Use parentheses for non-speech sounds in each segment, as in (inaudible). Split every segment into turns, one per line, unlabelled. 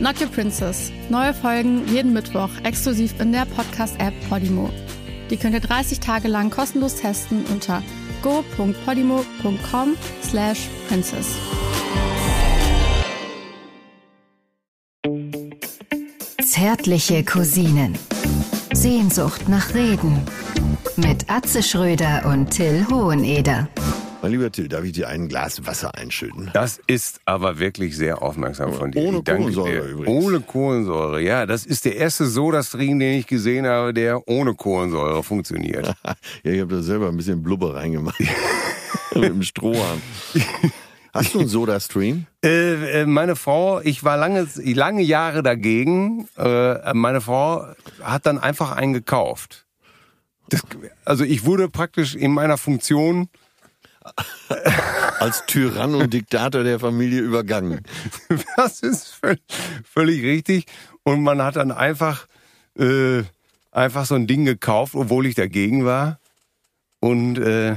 Not Your Princess. Neue Folgen jeden Mittwoch exklusiv in der Podcast-App Podimo. Die könnt ihr 30 Tage lang kostenlos testen unter go.podimo.com slash princess.
Zärtliche Cousinen. Sehnsucht nach Reden. Mit Atze Schröder und Till Hoheneder.
Mein lieber Till, darf ich dir ein Glas Wasser einschütten?
Das ist aber wirklich sehr aufmerksam von dir.
Ohne Kohlensäure
dir.
übrigens.
Ohne Kohlensäure, ja. Das ist der erste Sodastream, den ich gesehen habe, der ohne Kohlensäure funktioniert. (laughs)
Ja, ich habe da selber ein bisschen Blubber reingemacht. (laughs) Mit dem Strohhalm. Hast du einen Soda-Stream?
Äh, äh, meine Frau, ich war lange, lange Jahre dagegen. Äh, meine Frau hat dann einfach einen gekauft. Das, also ich wurde praktisch in meiner Funktion (laughs)
Als Tyrann und Diktator der Familie übergangen. (laughs)
Das ist völ- völlig richtig. Und man hat dann einfach, äh, einfach so ein Ding gekauft, obwohl ich dagegen war. Und äh,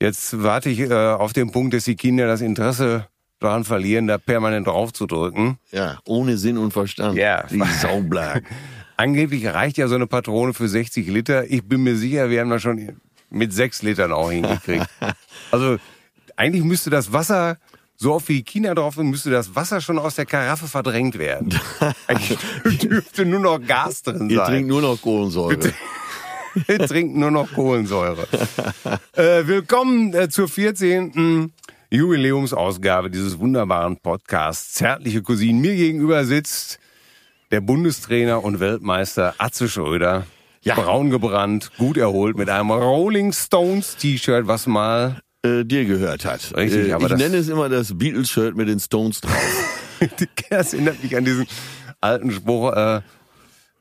jetzt warte ich äh, auf den Punkt, dass die Kinder das Interesse daran verlieren, da permanent drauf zu drücken.
Ja, ohne Sinn und Verstand.
Ja.
Die Saublack. (laughs)
Angeblich reicht ja so eine Patrone für 60 Liter. Ich bin mir sicher, wir haben das schon mit sechs Litern auch hingekriegt. (laughs) Also eigentlich müsste das Wasser, so oft wie Kinder drauf sind, müsste das Wasser schon aus der Karaffe verdrängt werden. (laughs) Eigentlich dürfte nur noch Gas drin
Ihr
sein.
trinkt nur noch Kohlensäure.
Wir (laughs) trinken nur noch Kohlensäure. äh, willkommen äh, zur 14. Jubiläumsausgabe dieses wunderbaren Podcasts. Zärtliche Cousinen. Mir gegenüber sitzt der Bundestrainer und Weltmeister Atze Schröder.
Ja.
Braun gebrannt, gut erholt mit einem Rolling Stones T-Shirt, was mal
Äh, dir gehört hat.
Richtig,
äh,
aber
ich nenne es immer das Beatles-Shirt mit den Stones drauf. (laughs)
Das erinnert mich an diesen alten Spruch. Äh,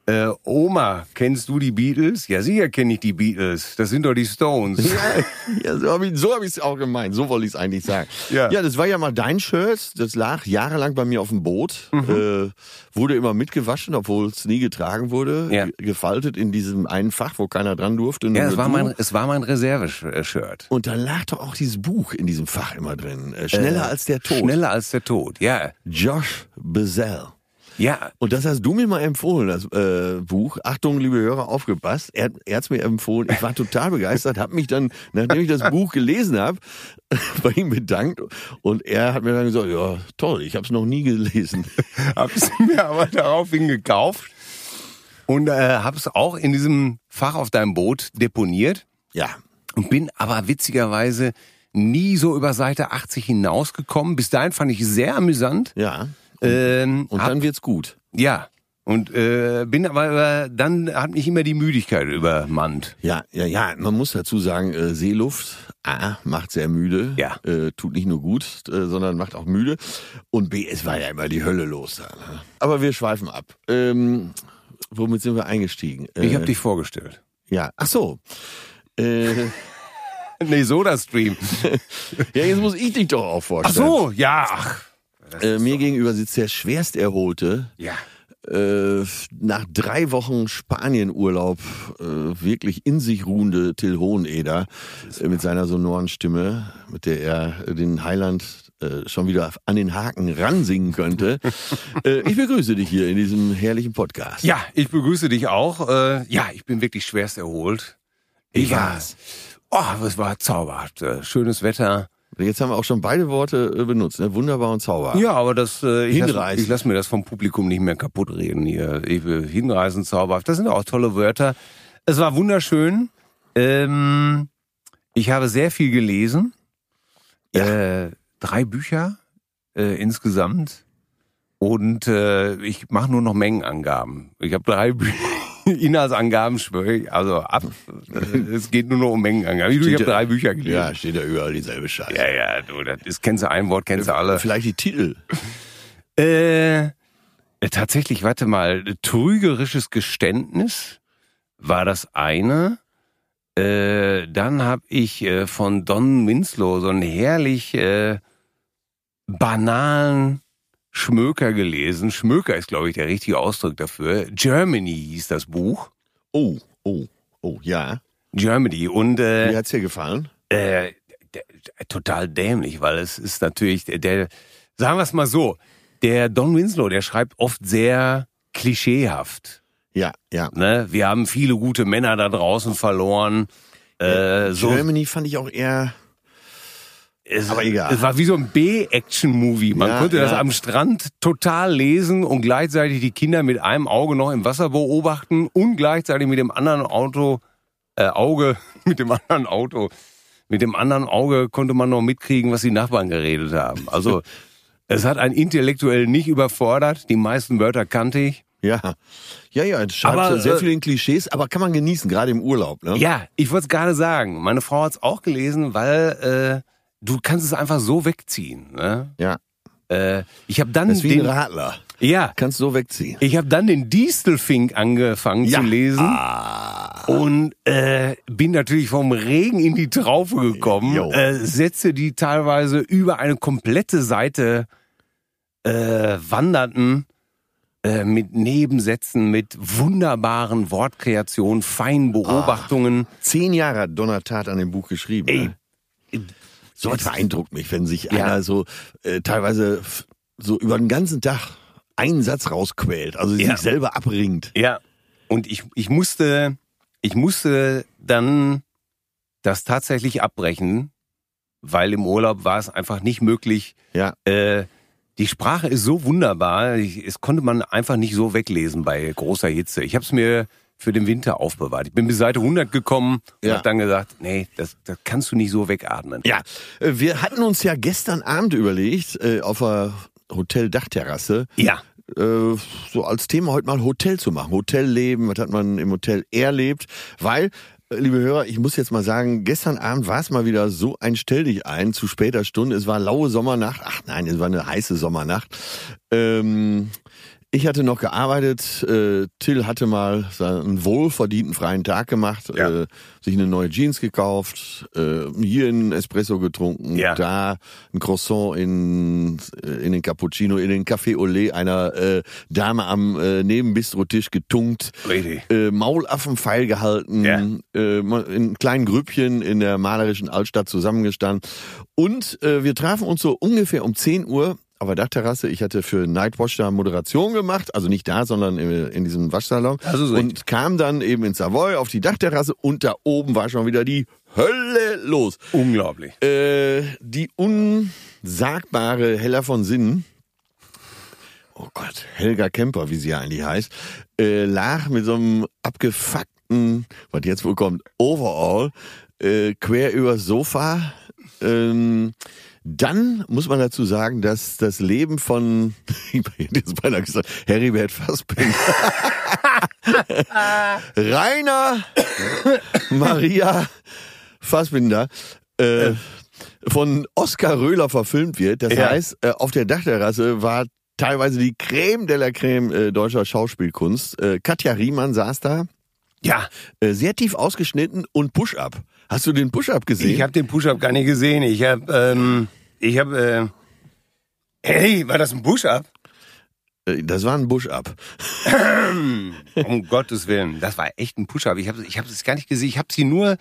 äh, Oma, kennst du die Beatles? Ja, sicher kenne ich die Beatles. Das sind doch die Stones. (laughs)
ja, so habe ich so hab auch gemeint. So wollte ich es eigentlich sagen.
Ja.
ja, das war ja mal dein Shirt. Das lag jahrelang bei mir auf dem Boot.
Mhm.
Äh, wurde immer mitgewaschen, obwohl es nie getragen wurde.
Ja.
Ge- Gefaltet in diesem einen Fach, wo keiner dran durfte.
Ja, es
du.
war mein, es war mein Reserve-Shirt.
Und da lag doch auch dieses Buch in diesem Fach immer drin. Äh, schneller als der Tod.
Schneller als der Tod, ja.
Josh Bezell.
Ja,
Und das hast du mir mal empfohlen, das äh, Buch. Achtung, liebe Hörer, aufgepasst. Er, er hat es mir empfohlen. Ich war total (laughs) begeistert, habe mich dann, nachdem ich das Buch gelesen habe, (laughs) bei ihm bedankt. Und er hat mir dann gesagt, ja, toll, ich habe es noch nie gelesen. (laughs)
hab's mir aber daraufhin gekauft und äh, hab's auch in diesem Fach auf deinem Boot deponiert
Ja,
und bin aber witzigerweise nie so über Seite 80 hinausgekommen. Bis dahin fand ich sehr amüsant.
ja.
Ähm,
Und
hab,
dann wird's gut.
ja. Und äh, bin aber äh, dann hat mich immer die Müdigkeit übermannt.
Ja, ja, ja. Man muss dazu sagen, äh, Seeluft A macht sehr müde.
Ja.
Äh, tut nicht nur gut, äh, sondern macht auch müde. Und B, es war ja immer die Hölle los da. Ne? Aber wir schweifen ab. Ähm, womit sind wir eingestiegen?
Ich
Äh,
habe dich vorgestellt.
Ja, ach so. Äh, (laughs)
Nee, Soda-Stream. (laughs)
ja, jetzt muss ich dich doch auch
Ach
vorstellen.
so, ja. Ach,
Äh, mir gegenüber sitzt der schwerst erholte,
ja.
äh, nach drei Wochen Spanienurlaub äh, wirklich in sich ruhende Till Hoheneder äh, mit seiner sonoren Stimme, mit der er den Highland äh, schon wieder an den Haken ransingen könnte. (laughs) ich begrüße dich hier in diesem herrlichen Podcast.
Ja, ich begrüße dich auch. Ja, ich bin wirklich schwerst erholt. Ich war,
war's?
oh, es war zauberhaft. Schönes Wetter.
Jetzt haben wir auch schon beide Worte äh, benutzt, ne? wunderbar und zauberhaft.
Ja, aber das, äh, ich lasse lass mir das vom Publikum nicht mehr kaputt reden hier. Ich, will hinreißend, zauberhaft. Das sind auch tolle Wörter. Es war wunderschön. Ähm, ich habe sehr viel gelesen.
Ja.
Äh, drei Bücher äh, insgesamt. Und äh, ich mache nur noch Mengenangaben. Ich habe drei Bücher. (laughs) Inhaltsangaben schwöre ich, also ab. (laughs) Es geht nur noch um Mengenangaben. Ich habe drei Bücher gelesen.
Ja, steht ja überall dieselbe Scheiße.
ja, ja, du, das ist, kennst du ein Wort, kennst du alle.
Vielleicht die Titel.
Äh, äh, tatsächlich, warte mal, trügerisches Geständnis war das eine. Äh, dann habe ich äh, von Don Winslow so einen herrlich äh, banalen Schmöker gelesen. Schmöker ist, glaube ich, der richtige Ausdruck dafür. Germany hieß das Buch.
Oh, oh, oh, ja.
Germany. Und
Wie
äh,
hat's dir gefallen?
äh, total dämlich, weil es ist natürlich der, der sagen wir es mal so, der Don Winslow, der schreibt oft sehr klischeehaft.
Ja, ja.
Ne? Wir haben viele gute Männer da draußen verloren. Äh, so,
Germany fand ich auch eher.
Es,
aber egal.
Es war wie so ein B-Action-Movie. Man
Ja,
konnte das
ja.
am Strand total lesen und gleichzeitig die Kinder mit einem Auge noch im Wasser beobachten und gleichzeitig mit dem anderen Auto, äh, Auge, (laughs) mit dem anderen Auto, mit dem anderen Auge konnte man noch mitkriegen, was die Nachbarn geredet haben. Also (laughs) es hat einen intellektuell nicht überfordert. Die meisten Wörter kannte ich.
Ja. Ja, ja, es
Aber,
sehr
äh,
viel in Klischees, aber kann man genießen, gerade im Urlaub, ne?
Ja, ich wollte es gerade sagen. Meine Frau hat es auch gelesen, weil äh, du kannst es einfach so wegziehen. Ne?
Ja.
Äh, ich habe dann
Das ist wie ein
den,
Radler.
ja,
Kannst so wegziehen.
ich habe dann den Distelfink angefangen
Ja.
zu lesen
Ah.
und äh, bin natürlich vom Regen in die Traufe gekommen.
Jo.
Äh, Sätze, die teilweise über eine komplette Seite äh, wanderten. äh, Mit Nebensätzen, mit wunderbaren Wortkreationen, feinen Beobachtungen.
Zehn Jahre hat Donnertat an dem Buch geschrieben.
Ey,
ne? So was beeindruckt mich, wenn sich
Ja.
einer so äh, teilweise so über den ganzen Tag einen Satz rausquält, also
Ja.
sich selber abringt.
Ja, und ich, ich musste, ich musste dann das tatsächlich abbrechen, weil im Urlaub war es einfach nicht möglich.
Ja.
Äh, die Sprache ist so wunderbar, ich, es konnte man einfach nicht so weglesen bei großer Hitze. Ich habe es mir für den Winter aufbewahrt. Ich bin bis Seite 100 gekommen und
Ja.
habe dann gesagt, nee, das, das kannst du nicht so wegatmen.
Ja, äh, wir hatten uns ja gestern Abend überlegt, äh, auf der Hoteldachterrasse,
Ja.
äh, so als Thema heute mal Hotel zu machen. Hotelleben, was hat man im Hotel erlebt? Weil, äh, liebe Hörer, ich muss jetzt mal sagen, gestern Abend war es mal wieder so ein Stell dich ein zu später Stunde. Es war laue Sommernacht. Ach nein, es war eine heiße Sommernacht. Ähm, ich hatte noch gearbeitet. Äh, Till hatte mal seinen wohlverdienten freien Tag gemacht,
Ja.
äh, sich eine neue Jeans gekauft, äh, hier einen Espresso getrunken,
Ja.
da ein Croissant in, äh, in den Cappuccino, in den Café Olé einer äh, Dame am äh, Nebenbistrotisch getunkt,
Richtig.
äh, Maulaffen feil gehalten,
Ja.
äh, in kleinen Grüppchen in der malerischen Altstadt zusammengestanden. Und äh, wir trafen uns so ungefähr um 10 Uhr auf der Dachterrasse. Ich hatte für Nightwatch da Moderation gemacht, also nicht da, sondern in, in diesem Waschsalon.
Also so
und kam dann eben in Savoy auf die Dachterrasse und da oben war schon wieder die Hölle los.
Unglaublich.
Äh, die unsagbare Hella von Sinnen, oh Gott, Helga Kemper, wie sie ja eigentlich heißt, äh, lag mit so einem abgefuckten, was jetzt wohl kommt, Overall, äh, quer übers Sofa. Ähm, dann muss man dazu sagen, dass das Leben von, (laughs) ich hätte jetzt beinahe gesagt, Heribert Fassbinder, (laughs) Rainer Maria Fassbinder, äh, von Oskar Röhler verfilmt wird. Das
Ja.
heißt, äh, auf der Dachterrasse war teilweise die Creme de la Creme äh, deutscher Schauspielkunst. Äh, Katja Riemann saß da,
Ja,
sehr tief ausgeschnitten und Push-Up. Hast du den Push-Up gesehen?
Ich habe den Push-Up gar nicht gesehen. Ich habe, ähm, ich habe, äh, hey, war das ein Push-Up?
Äh, das war ein Push-Up. (clears throat)
um Gottes Willen, das war echt ein Push-Up. Ich habe, ich habe es gar nicht gesehen. Ich habe sie nur,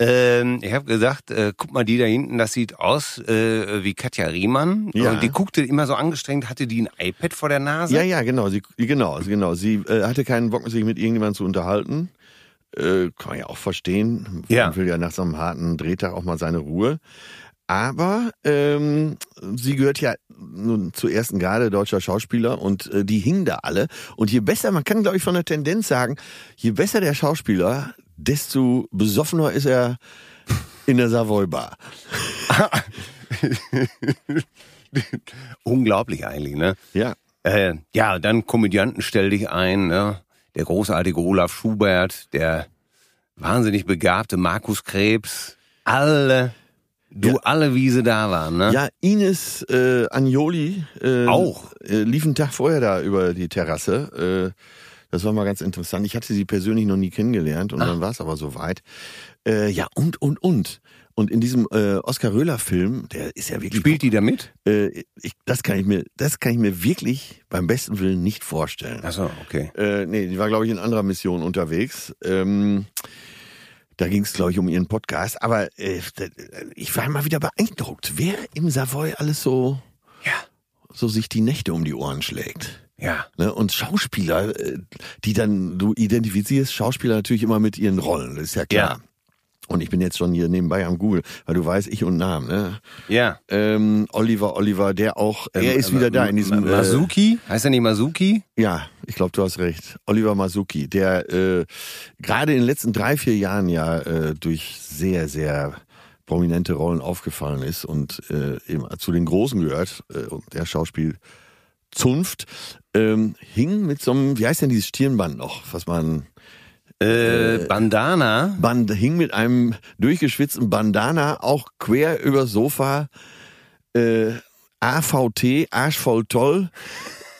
ähm, ich habe gesagt, äh, guck mal, die da hinten, das sieht aus äh, wie Katja Riemann.
Ja.
Und die guckte immer so angestrengt, hatte die ein iPad vor der Nase?
Ja, ja, genau. Sie, genau, genau. Sie äh, hatte keinen Bock, sich mit irgendjemandem zu unterhalten. Äh, kann man ja auch verstehen.
Ja.
Man will ja nach so einem harten Drehtag auch mal seine Ruhe. Aber ähm, sie gehört ja nun zur ersten Garde deutscher Schauspieler und äh, die hingen da alle. Und je besser, man kann glaube ich von der Tendenz sagen, je besser der Schauspieler, desto besoffener ist er in der Savoy Bar. (laughs)
Unglaublich eigentlich, ne?
Ja.
Äh, ja, dann Komödianten stell dich ein, ne? Der großartige Olaf Schubert, der wahnsinnig begabte Markus Krebs, alle, du
Ja.
alle, wie sie da waren, ne?
Ja, Ines äh, Agnoli äh,
Auch.
äh, lief einen Tag vorher da über die Terrasse. Äh, Das war mal ganz interessant. Ich hatte sie persönlich noch nie kennengelernt und dann war es aber soweit. Äh, ja, und, und, und. Und in diesem äh, Oskar Röhler-Film, der ist ja wirklich.
Spielt die da mit?
Äh, ich, das kann ich mir, das kann ich mir wirklich beim besten Willen nicht vorstellen.
Achso, okay.
Äh, nee, die war, glaube ich, in anderer Mission unterwegs. Ähm, da ging es, glaube ich, um ihren Podcast. Aber äh, ich war mal wieder beeindruckt, wer im Savoy alles so,
Ja.
so sich die Nächte um die Ohren schlägt.
Ja.
Ne? Und Schauspieler, äh, die dann, du identifizierst Schauspieler natürlich immer mit ihren Rollen, das ist ja klar. Und ich bin jetzt schon hier nebenbei am Google, weil du weißt, ich und Namen, ne?
Ja.
Ähm, Oliver, Oliver, der auch, er ist wieder da in diesem. äh,
Masuki? Heißt er nicht Masuki?
ja, ich glaube, du hast recht. Oliver Masuki, der äh, gerade in den letzten drei, vier Jahren ja äh, durch sehr, sehr prominente Rollen aufgefallen ist und äh, eben zu den Großen gehört, äh, und der Schauspiel Zunft, ähm, hing mit so einem, wie heißt denn dieses Stirnband noch, was man
Äh, Bandana.
Band, hing mit einem durchgeschwitzten Bandana auch quer übers Sofa. Äh, AVT, Arsch voll toll.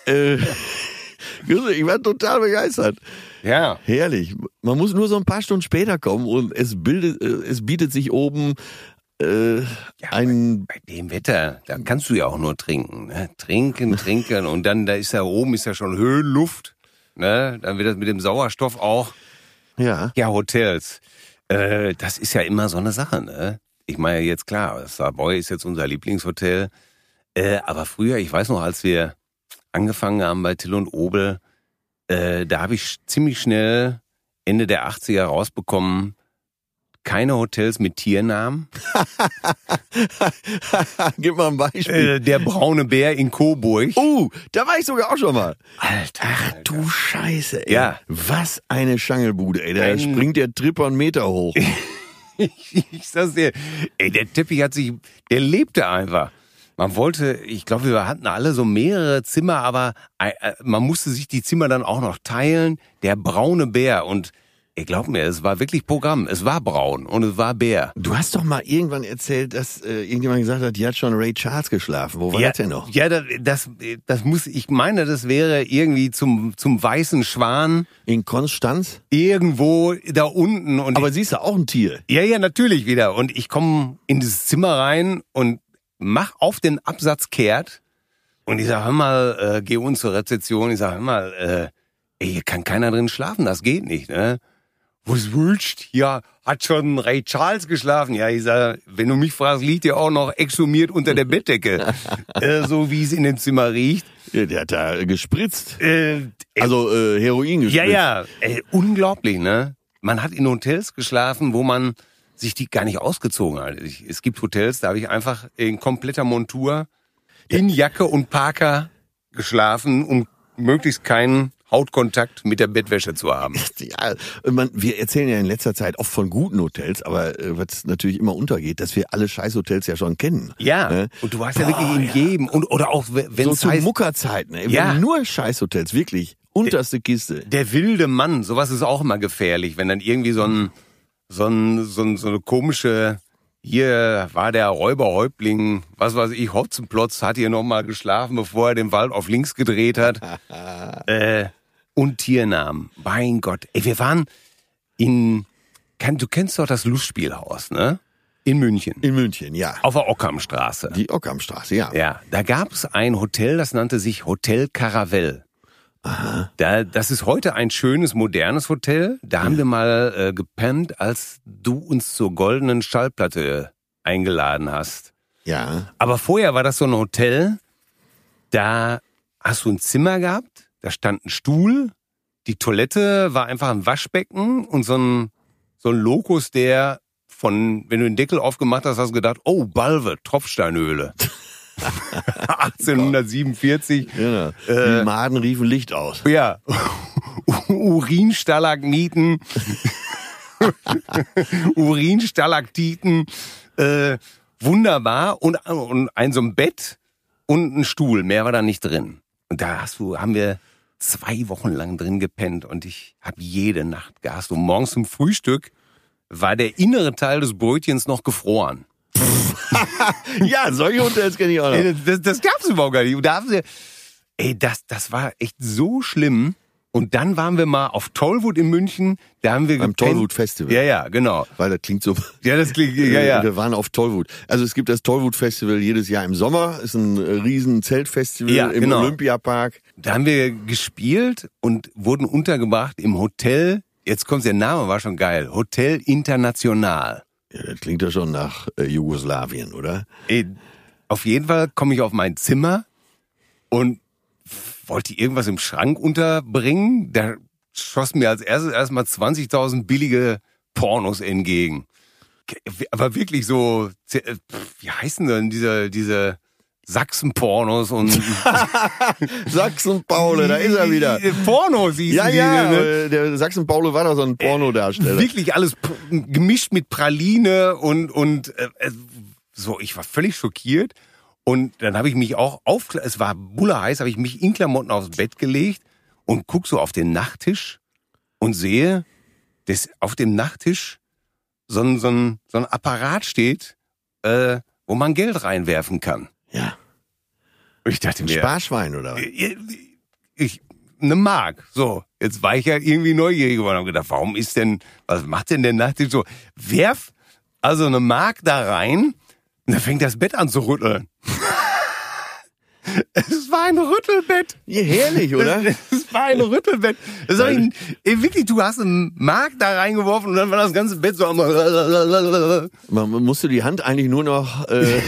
äh, (laughs) ich war total begeistert.
Ja.
Herrlich. Man muss nur so ein paar Stunden später kommen und es bildet, äh, es bietet sich oben äh, ein
Bei dem Wetter, da kannst du ja auch nur trinken. Ne? Trinken, trinken und dann, da ist ja oben, ist ja schon Höhenluft. Ne? Dann wird das mit dem Sauerstoff auch.
Ja.
Ja, Hotels. Äh, das ist ja immer so eine Sache, ne? Ich meine jetzt klar, Savoy ist jetzt unser Lieblingshotel. Äh, aber früher, ich weiß noch, als wir angefangen haben bei Till und Obel, äh, da habe ich ziemlich schnell Ende der 80er rausbekommen, keine Hotels mit Tiernamen. (laughs)
Gib mal ein Beispiel.
Äh, der braune Bär in Coburg.
Uh, da war ich sogar auch schon mal.
Alter.
Ach du Scheiße, ey.
Ja.
Was eine Schangelbude, ey. Da
Ein-
springt der Tripper einen Meter hoch.
ich, (laughs) ich sag's dir, ey, der Teppich hat sich, der lebte einfach. Man wollte, ich glaube, wir hatten alle so mehrere Zimmer, aber äh, äh, man musste sich die Zimmer dann auch noch teilen. Der braune Bär und ey, glaub mir, es war wirklich Programm. Es war braun und es war Bär.
Du hast doch mal irgendwann erzählt, dass äh, irgendjemand gesagt hat, die hat schon Ray Charles geschlafen. Wo war
ja,
das denn noch?
Ja, das, das, das muss, ich meine, das wäre irgendwie zum, zum weißen Schwan
In Konstanz?
irgendwo da unten und
Aber siehst du auch ein Tier?
Ja, ja, natürlich wieder. Und ich komme in dieses Zimmer rein und mach auf den Absatz kehrt. Und ich sag, hör mal, äh, geh uns zur Rezeption. Ich sag, hör mal, äh, ey, hier kann keiner drin schlafen, das geht nicht, ne? Was wünscht? Ja, hat schon Ray Charles geschlafen. Ja, ich sag, wenn du mich fragst, liegt der auch noch exhumiert unter der Bettdecke. (laughs) äh, so wie es in dem Zimmer riecht.
Ja, der hat da gespritzt.
Äh,
Also äh, Heroin
ja,
gespritzt.
ja, ey, unglaublich, ne? Man hat in Hotels geschlafen, wo man sich die gar nicht ausgezogen hat. Ich, es gibt Hotels, da habe ich einfach in kompletter Montur in Jacke und Parker geschlafen, um möglichst keinen Hautkontakt mit der Bettwäsche zu haben. (laughs)
Ja, man, wir erzählen ja in letzter Zeit oft von guten Hotels, aber äh, was natürlich immer untergeht, dass wir alle Scheißhotels ja schon kennen.
Ja,
Ne?
und du warst ja wirklich in jedem und oder auch wenn
So
es
zu
heißt
Muckerzeiten, ey.
Ja.
Ja. Nur Scheißhotels, wirklich. Unterste Kiste.
der wilde Mann, sowas ist auch immer gefährlich, wenn dann irgendwie so ein so ein so, ein, so eine komische hier war der Räuberhäuptling, was weiß ich, Hotzenplotz hat hier nochmal geschlafen, bevor er den Wald auf links gedreht hat. (laughs) äh, und Tiernamen. Mein Gott. Ey, wir waren in, kann, du kennst doch das Lustspielhaus, ne? In München.
In München, ja.
Auf der Ockhamstraße.
Die Ockhamstraße, ja.
Ja, da gab es ein Hotel, das nannte sich Hotel Caravelle. Da, das ist heute ein schönes, modernes Hotel. Da haben wir mal äh, gepennt, als du uns zur goldenen Schallplatte eingeladen hast.
Ja.
Aber vorher war das so ein Hotel, da hast du ein Zimmer gehabt, da stand ein Stuhl, die Toilette war einfach ein Waschbecken und so ein, so ein Lokus, der von, wenn du den Deckel aufgemacht hast, hast du gedacht, oh, Balve, Tropfsteinhöhle. 1847. (laughs)
Genau.
Äh,
Die Maden riefen Licht aus.
Ja. (laughs) Urinstalagniten. (laughs) Urinstalaktiten. Äh, wunderbar. Und, und ein so ein Bett und ein Stuhl. Mehr war da nicht drin. Und da hast du, haben wir zwei Wochen lang drin gepennt und ich habe jede Nacht gehasst. Und morgens zum Frühstück war der innere Teil des Brötchens noch gefroren. (laughs)
Ja, solche Hotels kenne ich auch noch.
Ey, das, das, gab's überhaupt gar nicht. Da haben sie, ey, das, das war echt so schlimm. Und dann waren wir mal auf Tollwood in München. Da haben wir
Beim. Tollwood Festival.
Ja, ja, genau.
Weil das klingt so.
Ja, das klingt, ja, ja.
Wir waren auf Tollwood. Also es gibt das Tollwood Festival jedes Jahr im Sommer. Ist ein riesen Zeltfestival
Ja,
im
genau.
Olympiapark.
Da haben wir gespielt und wurden untergebracht im Hotel. Jetzt kommt der Name, war schon geil. Hotel International.
Ja, das klingt ja schon nach äh, Jugoslawien, oder?
Ey, auf jeden Fall komme ich auf mein Zimmer und wollte irgendwas im Schrank unterbringen. Da schoss mir als erstes erstmal 20.000 billige Pornos entgegen. Aber wirklich so, äh, wie heißen denn diese, diese Sachsen-Pornos und (laughs)
Sachsen-Paule, da ist er wieder.
Pornos hießen
Ja,
die,
ja,
ne?
äh, der Sachsen-Paule war doch so ein Pornodarsteller.
Wirklich alles gemischt mit Praline und und äh, äh, so. Ich war völlig schockiert und dann habe ich mich auch auf. Es war bullerheiß, habe ich mich in Klamotten aufs Bett gelegt und guck so auf den Nachttisch und sehe, dass auf dem Nachttisch so ein so ein so ein Apparat steht, äh, wo man Geld reinwerfen kann.
Ja.
Ich dachte
Ein
mir,
Sparschwein, oder was?
ich eine Mark. So, jetzt war ich ja irgendwie neugierig geworden und hab gedacht, warum ist denn, was macht denn der Nachttisch so? Werf also eine Mark da rein und dann fängt das Bett an zu rütteln. (laughs) es war ein Rüttelbett.
Ja, herrlich, oder? (laughs)
Es war ein Rüttelbett. Das ich, ey, wirklich, du hast eine Mark da reingeworfen und dann war das ganze Bett so am (laughs)
Man musste die Hand eigentlich nur noch äh,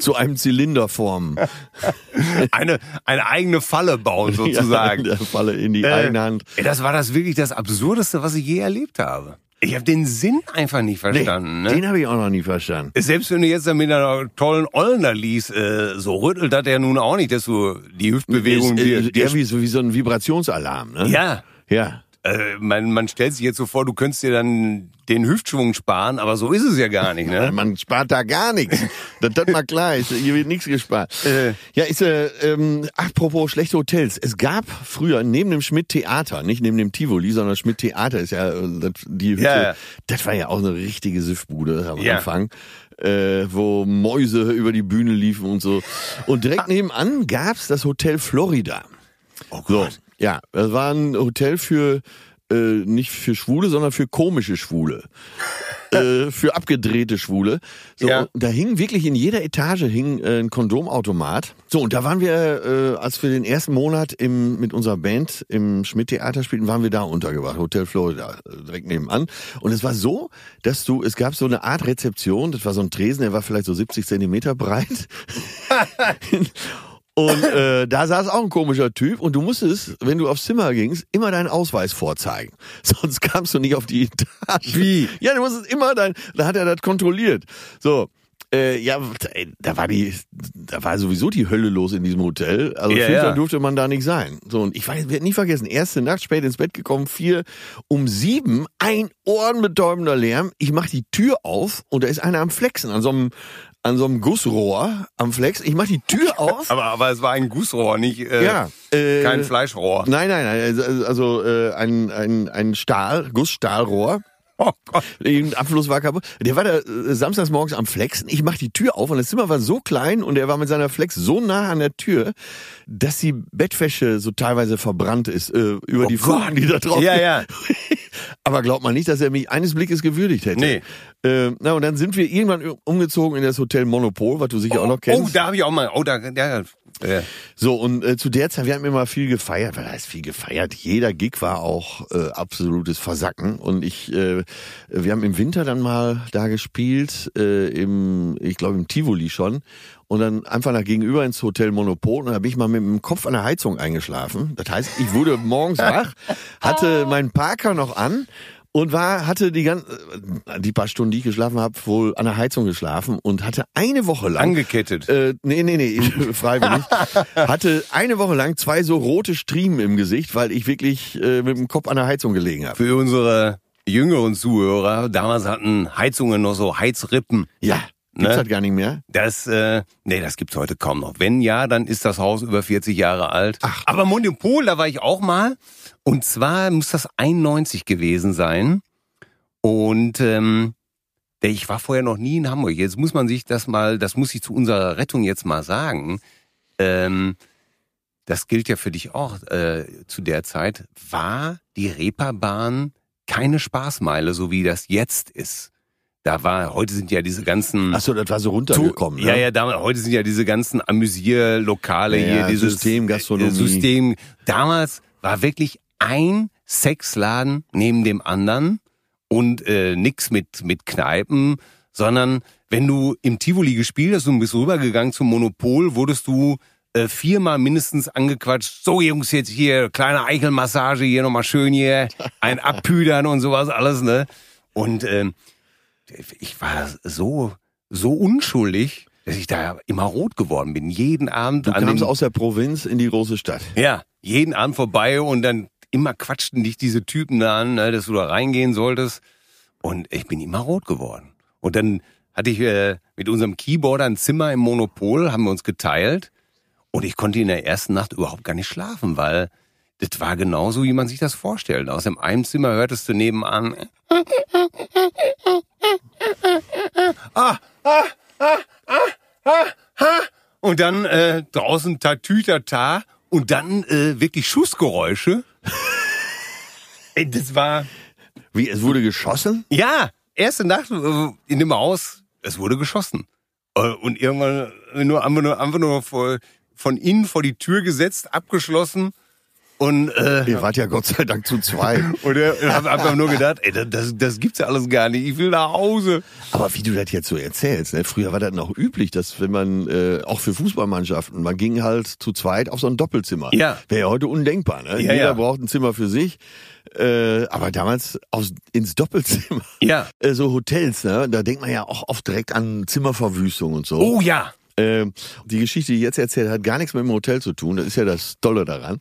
zu einem Zylinder formen.
eine, eine eigene Falle bauen sozusagen.
Ja, Falle in die
Äh,
eigene Hand.
Ey, das war das wirklich das Absurdeste, was ich je erlebt habe. Ich habe den Sinn einfach nicht
Nee,
verstanden. ne?
Den habe ich auch noch nie verstanden.
Selbst wenn du jetzt mit einer tollen Ollen da liest, äh, so rüttelt das ja nun auch nicht, dass du die Hüftbewegung...
Ist, äh,
die,
eher wie so, wie so ein Vibrationsalarm, ne?
ja,
Ja.
Äh, man, man stellt sich jetzt so vor, du könntest dir dann den Hüftschwung sparen, aber so ist es ja gar nicht. Ne? (laughs)
Man spart da gar nichts. Das, das mal klar ist. Hier wird nichts gespart.
Äh.
Ja, ist, äh, ähm, apropos schlechte Hotels. Es gab früher neben dem Schmidt-Theater, nicht neben dem Tivoli, sondern Schmidt-Theater ist ja äh, das, die Hütte.
Ja.
Das war ja auch eine richtige Siffbude am
Ja.
Anfang. Äh, wo Mäuse über die Bühne liefen und so. Und direkt nebenan gab's das Hotel Florida.
Oh
So,
Gott.
Ja, das war ein Hotel für äh, nicht für Schwule, sondern für komische Schwule. (laughs) äh, für abgedrehte Schwule. So,
Ja.
da hing wirklich in jeder Etage hing äh, ein Kondomautomat. So, und da waren wir, äh, als wir den ersten Monat im, mit unserer Band im Schmidt-Theater spielten, waren wir da untergebracht, Hotel Florida, äh, direkt nebenan. Und es war so, dass du, es gab so eine Art Rezeption, das war so ein Tresen, der war vielleicht so 70 Zentimeter breit. (laughs) (laughs) Und äh, da saß auch ein komischer Typ und du musstest, wenn du aufs Zimmer gingst, immer deinen Ausweis vorzeigen. (laughs) Sonst kamst du nicht auf die Etage.
Wie?
Ja, du musstest immer dein, da hat er das kontrolliert. So. Äh, ja, da war die, da war sowieso die Hölle los in diesem Hotel. Also
Ja, ja.
durfte man da nicht sein. So, und ich weiß, werde nie vergessen, erste Nacht spät ins Bett gekommen, vier, um sieben, ein ohrenbetäubender Lärm. Ich mach die Tür auf und da ist einer am Flexen, an so einem, an so einem Gussrohr am Flex. Ich mach die Tür (laughs) auf.
Aber, aber es war ein Gussrohr, nicht äh,
Ja, äh,
kein Fleischrohr.
Nein, nein, nein. Also, also äh, ein, ein, ein Stahl, Gussstahlrohr.
Oh Gott.
Ein Abfluss war kaputt. Der war da äh, samstags morgens am Flexen. Ich mach die Tür auf und das Zimmer war so klein und er war mit seiner Flex so nah an der Tür, dass die Bettwäsche so teilweise verbrannt ist äh, über die
Gott.
Fugen, die da drauf
Ja, ja. (laughs)
Aber glaubt man nicht, dass er mich eines Blickes gewürdigt hätte.
Nee.
Äh, na, und dann sind wir irgendwann umgezogen in das Hotel Monopol, was du sicher auch noch kennst.
Oh, da habe ich auch mal. Oh, da, ja, äh,
So, und äh, zu der Zeit, wir haben immer viel gefeiert, weil heißt viel gefeiert. Jeder Gig war auch äh, absolutes Versacken. Und ich, äh, wir haben im Winter dann mal da gespielt, äh, im, ich glaube im Tivoli schon. Und dann einfach nach gegenüber ins Hotel Monopol. Und da bin ich mal mit dem Kopf an der Heizung eingeschlafen. Das heißt, ich wurde morgens (laughs) wach, hatte meinen Parker noch an und war hatte die ganze die paar Stunden, die ich geschlafen habe, wohl an der Heizung geschlafen und hatte eine Woche lang
angekettet.
äh, nee, nee, nee, (laughs) freiwillig. Hatte eine Woche lang zwei so rote Striemen im Gesicht, weil ich wirklich äh, mit dem Kopf an der Heizung gelegen habe.
Für unsere jüngeren Zuhörer, damals hatten Heizungen noch so Heizrippen.
Ja, gibt's
Ne?
halt gar nicht mehr.
Das, äh, nee, das gibt's heute kaum noch. Wenn ja, dann ist das Haus über 40 Jahre alt.
Ach.
Aber Monopol, da war ich auch mal. Und zwar muss das 91 gewesen sein. Und ähm, ich war vorher noch nie in Hamburg. Jetzt muss man sich das mal, das muss ich zu unserer Rettung jetzt mal sagen. Ähm, das gilt ja für dich auch äh, zu der Zeit, war die Reeperbahn keine Spaßmeile, so wie das jetzt ist. Da war, heute sind ja diese ganzen.
Achso, das war so runtergekommen.
Ja,
ne?
ja, damals, heute sind ja diese ganzen Amüsierlokale
Ja,
hier,
ja,
dieses
Systemgastronomie.
äh, System. Damals war wirklich ein Sexladen neben dem anderen und äh, nix mit mit Kneipen, sondern wenn du im Tivoli gespielt hast und bist rübergegangen zum Monopol, wurdest du äh, viermal mindestens angequatscht. So Jungs, jetzt hier kleine Eichelmassage, hier nochmal schön hier ein Abpüdern und sowas alles, ne? Und ähm, ich war so so unschuldig, dass ich da immer rot geworden bin. Jeden Abend
Du kamst aus der Provinz in die große Stadt.
ja, jeden Abend vorbei und dann immer quatschten dich diese Typen da an, ne, dass du da reingehen solltest. Und ich bin immer rot geworden. Und dann hatte ich äh, mit unserem Keyboarder ein Zimmer im Monopol, haben wir uns geteilt. Und ich konnte in der ersten Nacht überhaupt gar nicht schlafen, weil das war genauso, wie man sich das vorstellt. Aus dem einen Zimmer hörtest du nebenan. Und dann äh, draußen Tatütata und dann äh, wirklich Schussgeräusche. (laughs) Ey, das war
Wie, es wurde geschossen?
ja erste Nacht äh, in dem Haus. Es wurde geschossen Äh, und irgendwann nur einfach nur einfach nur vor, von innen vor die Tür gesetzt, abgeschlossen und äh,
Ihr wart ja Gott sei Dank zu zweit. (laughs)
und er hab einfach nur gedacht, ey, das, das, gibt's ja alles gar nicht. Ich will nach Hause.
Aber wie du das jetzt so erzählst, ne? früher war das noch üblich, dass wenn man, äh, auch für Fußballmannschaften, man ging halt zu zweit auf so ein Doppelzimmer.
Ja.
Wäre ja heute undenkbar, ne?
Ja,
Jeder
ja.
braucht ein Zimmer für sich. Äh, aber damals aus, ins Doppelzimmer.
Ja. (laughs)
Äh, so Hotels, ne? Da denkt man ja auch oft direkt an Zimmerverwüstung und so.
Oh ja.
Ähm, die Geschichte, die ich jetzt erzählt, hat gar nichts mit dem Hotel zu tun. Das ist ja das Tolle daran.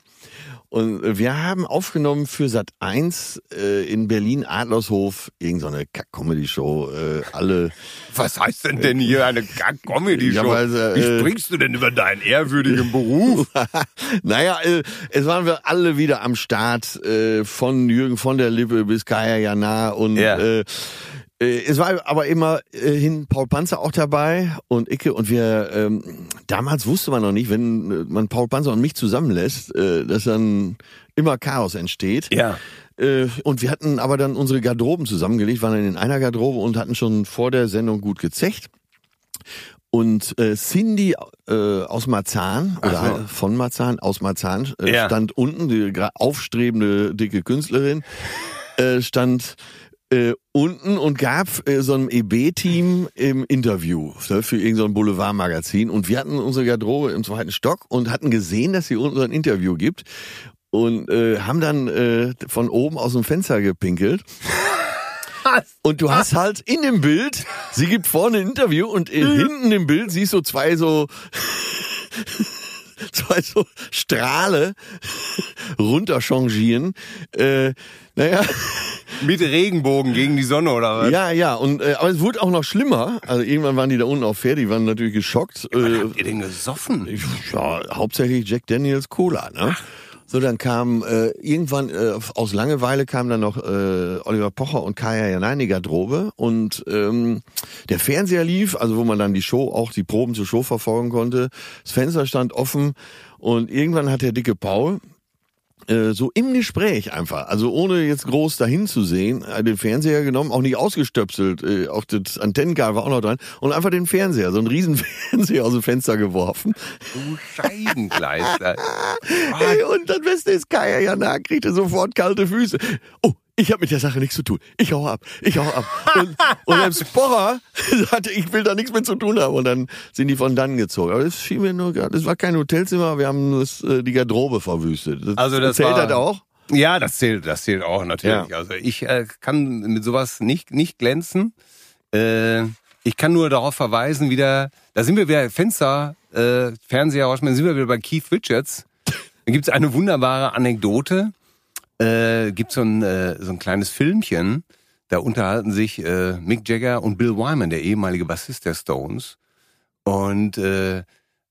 Und wir haben aufgenommen für Sat 1 äh, in Berlin Adlershof irgendeine Kack-Comedy-Show. Äh, alle
Was heißt denn denn hier eine Comedy-Show?
Ja, äh,
Wie sprichst du denn über deinen ehrwürdigen Beruf? (laughs)
naja, äh, es waren wir alle wieder am Start, äh, von Jürgen von der Lippe bis Kaya Jana und
Ja.
äh, es war aber immer äh, hin Paul Panzer auch dabei und Icke und wir ähm, damals wusste man noch nicht, wenn äh, man Paul Panzer und mich zusammenlässt, äh, dass dann immer Chaos entsteht.
Ja.
Äh, und wir hatten aber dann unsere Garderoben zusammengelegt, waren dann in einer Garderobe und hatten schon vor der Sendung gut gezecht. Und äh, Cindy äh, aus Marzahn oder von Marzahn aus Marzahn äh,
Ja.
stand unten, die aufstrebende dicke Künstlerin, äh, stand äh, unten und gab äh, so einem EB-Team im Interview ne, für irgendein so Boulevardmagazin. Und wir hatten unsere Garderobe im zweiten Stock und hatten gesehen, dass sie unten so ein Interview gibt und äh, haben dann äh, von oben aus dem Fenster gepinkelt. (laughs) Und du hast halt in dem Bild, sie gibt vorne ein Interview und äh, hinten im Bild siehst du zwei so (laughs) zwei so Strahle (laughs) runterchangieren. Äh, naja,
Mit Regenbogen gegen die Sonne oder was?
ja, ja. Und äh, aber es wurde auch noch schlimmer. Also irgendwann waren die da unten auf Pferd, die waren natürlich geschockt.
Was
Äh,
habt ihr denn gesoffen?
ja, hauptsächlich Jack Daniels Cola, ne? So, dann kam äh, irgendwann äh, aus Langeweile kam dann noch äh, Oliver Pocher und Kaya Jana in die Garderobe und ähm, der Fernseher lief, also wo man dann die Show, auch die Proben zur Show verfolgen konnte. Das Fenster stand offen und irgendwann hat der dicke Paul so im Gespräch einfach, also ohne jetzt groß dahin zu sehen, äh, den Fernseher genommen, auch nicht ausgestöpselt, äh, auf das Antennenkabel war auch noch dran und einfach den Fernseher, so einen riesen (laughs) Fernseher aus dem Fenster geworfen.
Du Scheibenkleister. (laughs)
Ey, und das Beste ist, Kaya Jana kriegte sofort kalte Füße. Oh, ich habe mit der Sache nichts zu tun. Ich hau ab, ich hau ab. Und, (laughs) und der Sporrer sagte, ich will da nichts mit zu tun haben. Und dann sind die von dann gezogen. Aber das fiel mir nur gerade, das war kein Hotelzimmer, wir haben das, äh, die Garderobe verwüstet.
Also das
zählt
war-
das auch?
Ja, das zählt, das zählt auch natürlich.
Ja.
Also ich äh, kann mit sowas nicht nicht glänzen. Äh, ich kann nur darauf verweisen, wieder, da sind wir wieder Fenster, äh, Fernseher, sind wir wieder bei Keith Richards. Da gibt's eine wunderbare Anekdote. Äh, gibt so ein äh, so ein kleines Filmchen. Da unterhalten sich äh, Mick Jagger und Bill Wyman, der ehemalige Bassist der Stones. Und äh,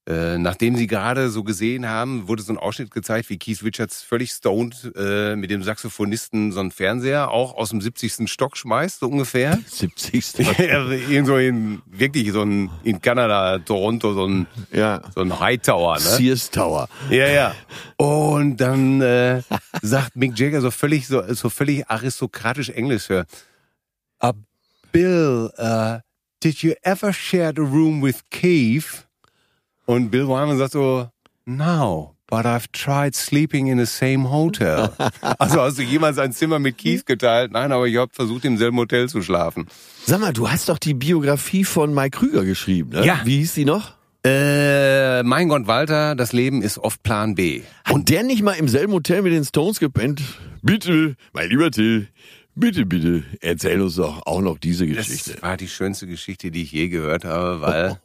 äh, nachdem sie gerade so gesehen haben, wurde so ein Ausschnitt gezeigt, wie Keith Richards völlig stoned äh, mit dem Saxophonisten so einen Fernseher auch aus dem 70. Stock schmeißt, so ungefähr. (laughs)
70.
Ja, Irgendwo in, wirklich so ein, in Kanada, Toronto, so ein,
Ja.
so ein Hightower, ne?
Sears Tower.
Ja, ja. Und dann äh, sagt Mick Jagger so völlig so, so völlig aristokratisch Englisch. Ja. Uh, Bill, uh, did you ever share the room with Keith? Und Bill Wyman sagt so, no, but I've tried sleeping in the same hotel. (laughs) also hast du jemals ein Zimmer mit Keith geteilt? Nein, aber ich habe versucht, im selben Hotel zu schlafen.
Sag mal, du hast doch die Biografie von Mike Krüger geschrieben, ne?
Ja.
Wie hieß die noch?
Äh, mein Gott, Walter, das Leben ist oft Plan B.
Hat der nicht mal im selben Hotel mit den Stones gepennt? Bitte, mein lieber Till, bitte, bitte, erzähl uns doch auch noch diese Geschichte.
Das war die schönste Geschichte, die ich je gehört habe, weil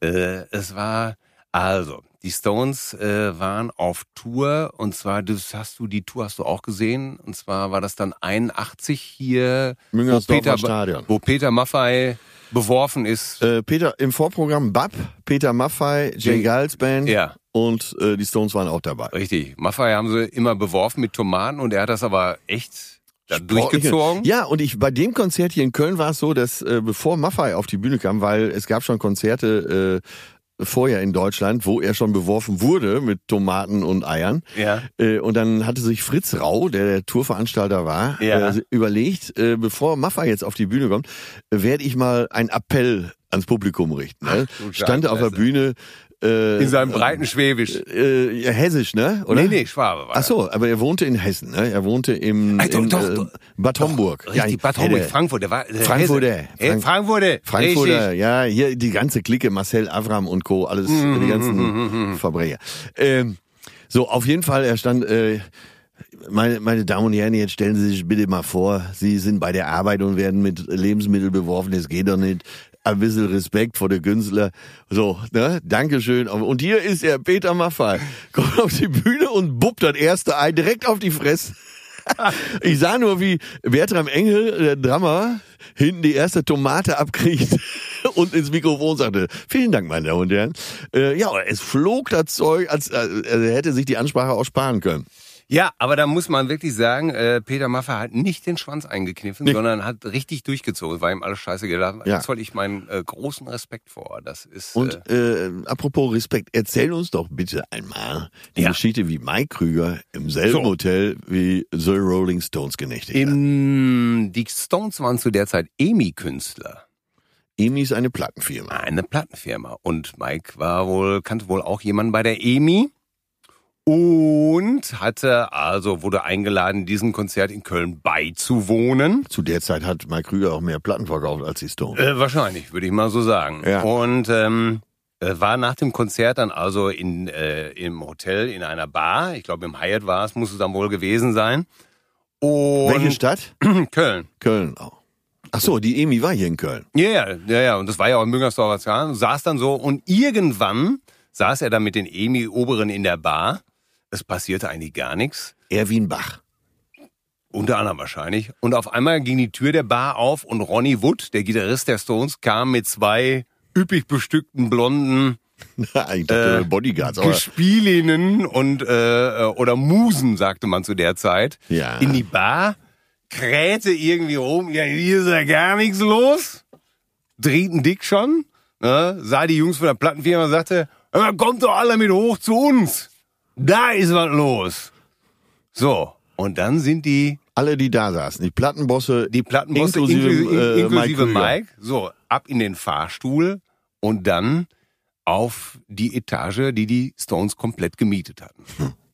(laughs) äh, es war, also, die Stones äh, waren auf Tour und zwar, das hast du, die Tour hast du auch gesehen und zwar war das dann 81 hier, wo Peter,
Stadion.
wo Peter Maffei beworfen ist.
Äh, Peter, im Vorprogramm Bab, Peter Maffei, Jay
Jay-
Giles Band
Ja.
und äh, die Stones waren auch dabei.
Richtig, Maffei haben sie immer beworfen mit Tomaten und er hat das aber echt da
Sportliche-
durchgezogen.
Ja, und ich bei dem Konzert hier in Köln war es so, dass äh, bevor Maffei auf die Bühne kam, weil es gab schon Konzerte äh, vorher in Deutschland, wo er schon beworfen wurde mit Tomaten und Eiern.
Ja.
Äh, und dann hatte sich Fritz Rau, der der Tourveranstalter war,
Ja.
äh, überlegt, äh, bevor Maffei jetzt auf die Bühne kommt, äh, werde ich mal einen Appell ans Publikum richten. Ne?
du
Stand auf der. Bühne. Äh,
In seinem breiten Schwäbisch.
äh, ja, hessisch, ne? Oder?
Nee, nee, Schwabe war
Ach so, aber er wohnte in Hessen, ne? Er wohnte im
Ach, doch,
in,
doch,
äh,
doch.
Bad Homburg.
Richtig,
Ja,
Bad Homburg, Frankfurt, der war der. Hesse. Äh,
Frank-
Frankfurter.
Frankfurter,
Richtig.
ja, hier die ganze Clique, Marcel Avram und Co., alles,
Mhm,
die ganzen Verbrecher. Ähm, so, auf jeden Fall, er stand, äh, meine, meine Damen und Herren, jetzt stellen Sie sich bitte mal vor, Sie sind bei der Arbeit und werden mit Lebensmitteln beworfen, das geht doch nicht. Ein bisschen Respekt vor der Künstler. So, ne? Dankeschön. Und hier ist er, Peter Maffay. Kommt auf die Bühne und buppt das erste Ei direkt auf die Fresse. (laughs) Ich sah nur, wie Bertram Engel, der Drummer, hinten die erste Tomate abkriegt (laughs) und ins Mikrofon sagte, vielen Dank, meine Damen und Herren. Äh, ja, es flog das Zeug, als äh, er hätte sich die Ansprache auch sparen können.
Ja, aber da muss man wirklich sagen, äh, Peter Maffay hat nicht den Schwanz eingekniffen, sondern hat richtig durchgezogen. War ihm alles scheiße gedacht.
Ja.
Das wollte ich meinen äh, großen Respekt vor. Das ist
Und
äh,
äh, apropos Respekt, erzähl uns doch bitte einmal die
Ja.
Geschichte, wie Mike Krüger im selben
So.
Hotel wie The Rolling Stones genächtigt hat.
im, die Stones waren zu der Zeit EMI-Künstler.
EMI ist eine Plattenfirma.
Eine Plattenfirma. Und Mike war wohl, kannte wohl auch jemanden bei der EMI. Und hatte, also wurde eingeladen, diesem Konzert in Köln beizuwohnen.
Zu der Zeit hat Mike Krüger auch mehr Platten verkauft als die Stones.
Äh, wahrscheinlich, würde ich mal so sagen.
Ja.
Und ähm, äh, war nach dem Konzert dann also in, äh, im Hotel in einer Bar. Ich glaube, im Hyatt war es, muss es dann wohl gewesen sein. Und
Welche Stadt? (clears throat)
Köln.
Köln auch. Ach so, die EMI war hier in Köln.
Ja, ja, ja, ja. Und das war ja auch im Müngersdorfer. Saß dann so und irgendwann saß er dann mit den EMI-Oberen in der Bar. Es passierte eigentlich gar nichts.
Erwin Bach.
Unter anderem wahrscheinlich. Und auf einmal ging die Tür der Bar auf und Ronnie Wood, der Gitarrist der Stones, kam mit zwei üppig bestückten blonden (laughs)
ich dachte
Äh,
Bodyguards, aber
Gespielinnen und äh, oder Musen, sagte man zu der Zeit,
Ja.
in die Bar, krähte irgendwie rum, ja, hier ist ja gar nichts los. Drehten dick schon, ne, sah die Jungs von der Plattenfirma und sagte, "Hör mal, kommt doch alle mit hoch zu uns. Da ist was los. So, und dann sind die
alle, die da saßen, die Plattenbosse,
die Plattenbosse
inklusive,
inklusive,
äh,
inklusive
Mike
Mike,
Krüger.
so ab in den Fahrstuhl und dann auf die Etage, die die Stones komplett gemietet hatten.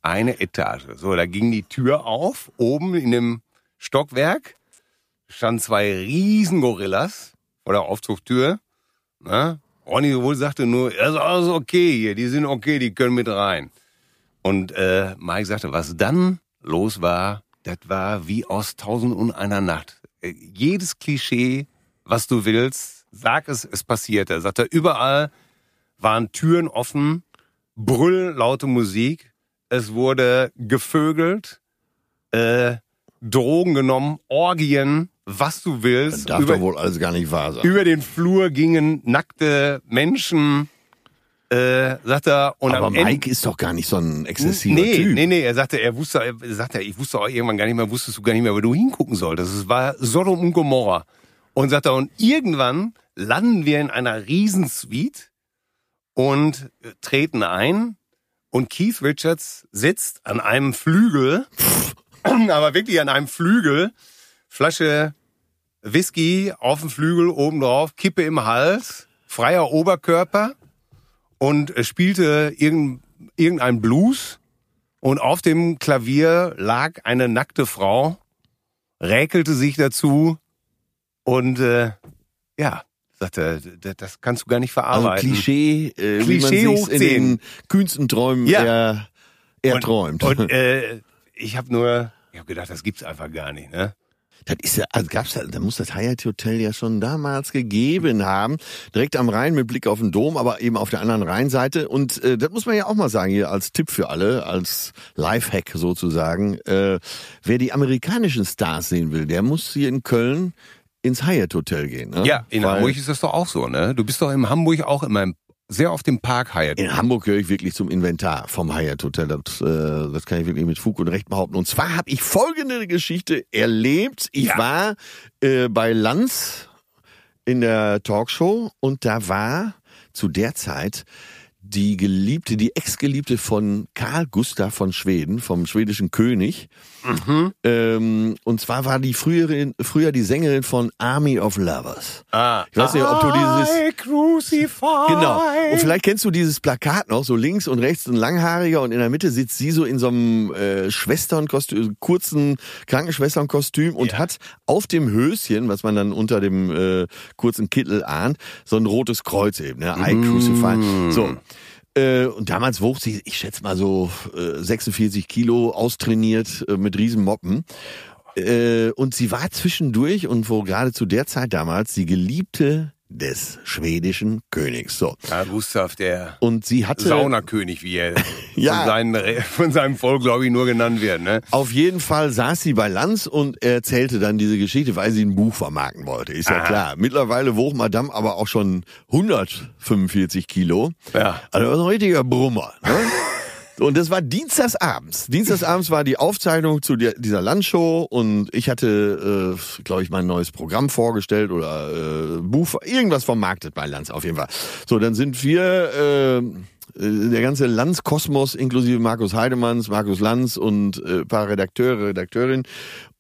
Eine Etage. So, da ging die Tür auf, oben in dem Stockwerk standen zwei riesen Gorillas vor der Aufzugtür. Ne? Ronny wohl sagte nur, ja, ist alles okay hier, die sind okay, die können mit rein. Und äh, Mike sagte, was dann los war, das war wie aus Tausend und einer Nacht. Äh, jedes Klischee, was du willst, sag es, es passierte. Er sagte, überall waren Türen offen, Brüll, laute Musik, es wurde gevögelt, äh, Drogen genommen, Orgien, was du willst.
Darf
über,
doch wohl alles gar nicht wahr sein.
über den Flur gingen nackte Menschen. Äh, sagt er, und
Aber
am Ende,
Mike ist doch gar nicht so ein exzessiver
nee,
Typ.
nee, nee, er sagte, er wusste, er sagte, ich wusste auch irgendwann gar nicht mehr, wusstest du gar nicht mehr, wo du hingucken solltest. Es war Sodom und Gomorra. Und sagt er, und irgendwann landen wir in einer Riesensuite und äh, treten ein und Keith Richards sitzt an einem Flügel, (clears throat) aber wirklich an einem Flügel, Flasche Whisky auf dem Flügel oben drauf, Kippe im Hals, freier Oberkörper und spielte irgendein, Blues und auf dem Klavier lag eine nackte Frau, räkelte sich dazu und äh, ja, sagte, das kannst du gar nicht
Also
verarbeiten.
Klischee, äh, wie man
Klischee hoch
in den kühnsten Träumen
Ja.
er, er
und,
träumt.
Und (laughs) äh, ich habe nur, ich habe gedacht, das gibt's einfach gar nicht, ne?
Das ist ja, also gab's da, da muss das Hyatt Hotel ja schon damals gegeben haben. Direkt am Rhein mit Blick auf den Dom, aber eben auf der anderen Rheinseite. Und äh, das muss man ja auch mal sagen hier als Tipp für alle, als Lifehack sozusagen. Äh, wer die amerikanischen Stars sehen will, der muss hier in Köln ins Hyatt Hotel gehen. Ne?
Ja, in
Weil
Hamburg ist das doch auch so, ne? Du bist doch in Hamburg auch immer im, sehr auf dem Park Hyatt.
In Hamburg gehöre ich wirklich zum Inventar vom Hyatt Hotel. Das, äh, das kann ich wirklich mit Fug und Recht behaupten. Und zwar habe ich folgende Geschichte erlebt. Ich
Ja.
war äh, bei Lanz in der Talkshow und da war zu der Zeit die Geliebte, die Ex-Geliebte von Karl Gustav von Schweden, vom schwedischen König.
Mhm.
Ähm, und zwar war die früherin, früher die Sängerin von Army of Lovers.
Ah,
Ich weiß nicht, ob du dieses...
I crucify.
Genau. Und vielleicht kennst du dieses Plakat noch, so links und rechts ein langhaariger und in der Mitte sitzt sie so in so einem äh, Schwesternkostüm, kurzen Krankenschwesternkostüm und hat auf dem Höschen, was man dann unter dem äh, kurzen Kittel ahnt, so ein rotes Kreuz eben, ne? I crucify. So. Äh, Und damals wog sie, ich schätze mal so äh, 46 Kilo, austrainiert äh, mit Riesenmoppen. Äh, Und sie war zwischendurch und wo gerade zu der Zeit damals die Geliebte des schwedischen Königs. So.
Ja, Gustav, der
Und sie hatte
Saunakönig, wie er (laughs)
Ja.
von, seinen, von seinem Volk, glaube ich, nur genannt wird, ne?
auf jeden Fall saß sie bei Lanz und erzählte dann diese Geschichte, weil sie ein Buch vermarkten wollte. Ist ja
Aha.
klar. Mittlerweile wog Madame aber auch schon 145 Kilo.
Ja.
Also ein richtiger Brummer. Ne? (laughs) Und das war dienstagsabends. Dienstagsabends war die Aufzeichnung zu dieser Landshow und ich hatte, äh, glaube ich, mein neues Programm vorgestellt oder äh, Buch, irgendwas vermarktet bei Lanz auf jeden Fall. So, dann sind wir, äh, der ganze Lanz-Kosmos inklusive Markus Heidemanns, Markus Lanz und äh, ein paar Redakteure, Redakteurinnen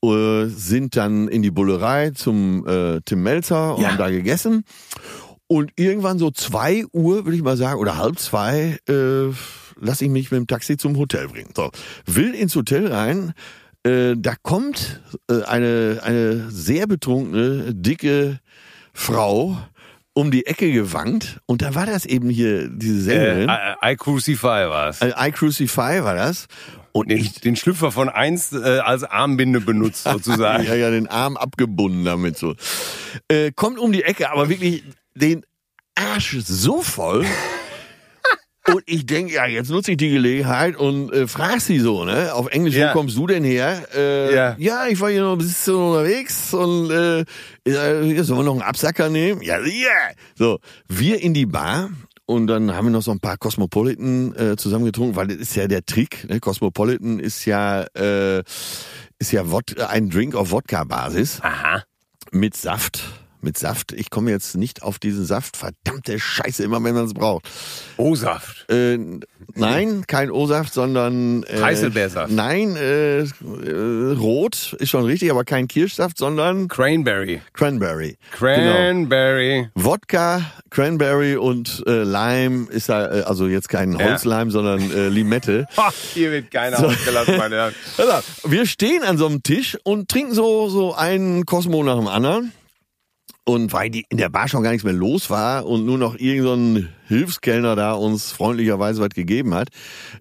äh, sind dann in die Bullerei zum äh, Tim Melzer und
Ja.
haben da gegessen. Und irgendwann so zwei Uhr, würde ich mal sagen, oder halb zwei, äh, lasse ich mich mit dem Taxi zum Hotel bringen. So, will ins Hotel rein. Äh, da kommt äh, eine, eine sehr betrunkene, dicke Frau um die Ecke gewankt. Und da war das eben hier, diese Sängerin.
Äh, I, I Crucify war's.
Äh, I Crucify war das. Und
Den,
ich,
den Schlüpfer von einst äh, als Armbinde benutzt, (laughs) sozusagen.
ja, ja, den Arm abgebunden damit so. Äh, kommt um die Ecke, aber wirklich den Arsch so voll. Und ich denke, ja, jetzt nutze ich die Gelegenheit und äh, frag sie so, ne? Auf Englisch,
Ja.
wo kommst du denn her? Äh,
Ja.
ja, ich war hier noch ein bisschen unterwegs und äh, ja, sollen wir noch einen Absacker nehmen? Ja, yeah. So, wir in die Bar und dann haben wir noch so ein paar Cosmopolitan äh, zusammen getrunken, weil das ist ja der Trick. Ne? Cosmopolitan ist ja äh, ist ja Wod ein Drink auf Wodka-Basis
Aha.
mit Saft. Mit Saft. Ich komme jetzt nicht auf diesen Saft. Verdammte Scheiße, immer wenn man es braucht.
O-Saft.
Äh, nein, kein O-Saft, sondern äh,
Preiselbeersaft.
Nein, äh, äh, rot ist schon richtig, aber kein Kirschsaft, sondern
Cranberry.
Cranberry. Genau.
Cranberry.
Wodka, Cranberry und äh, Lime ist ja äh, also jetzt kein
Ja.
Holzleim, sondern äh, Limette. (laughs)
Hier wird keiner ausgelassen, meine Herren. (laughs)
Also, wir stehen an so einem Tisch und trinken so, so einen Cosmo nach dem anderen. Und weil die in der Bar schon gar nichts mehr los war und nur noch irgendein Hilfskellner da uns freundlicherweise was gegeben hat,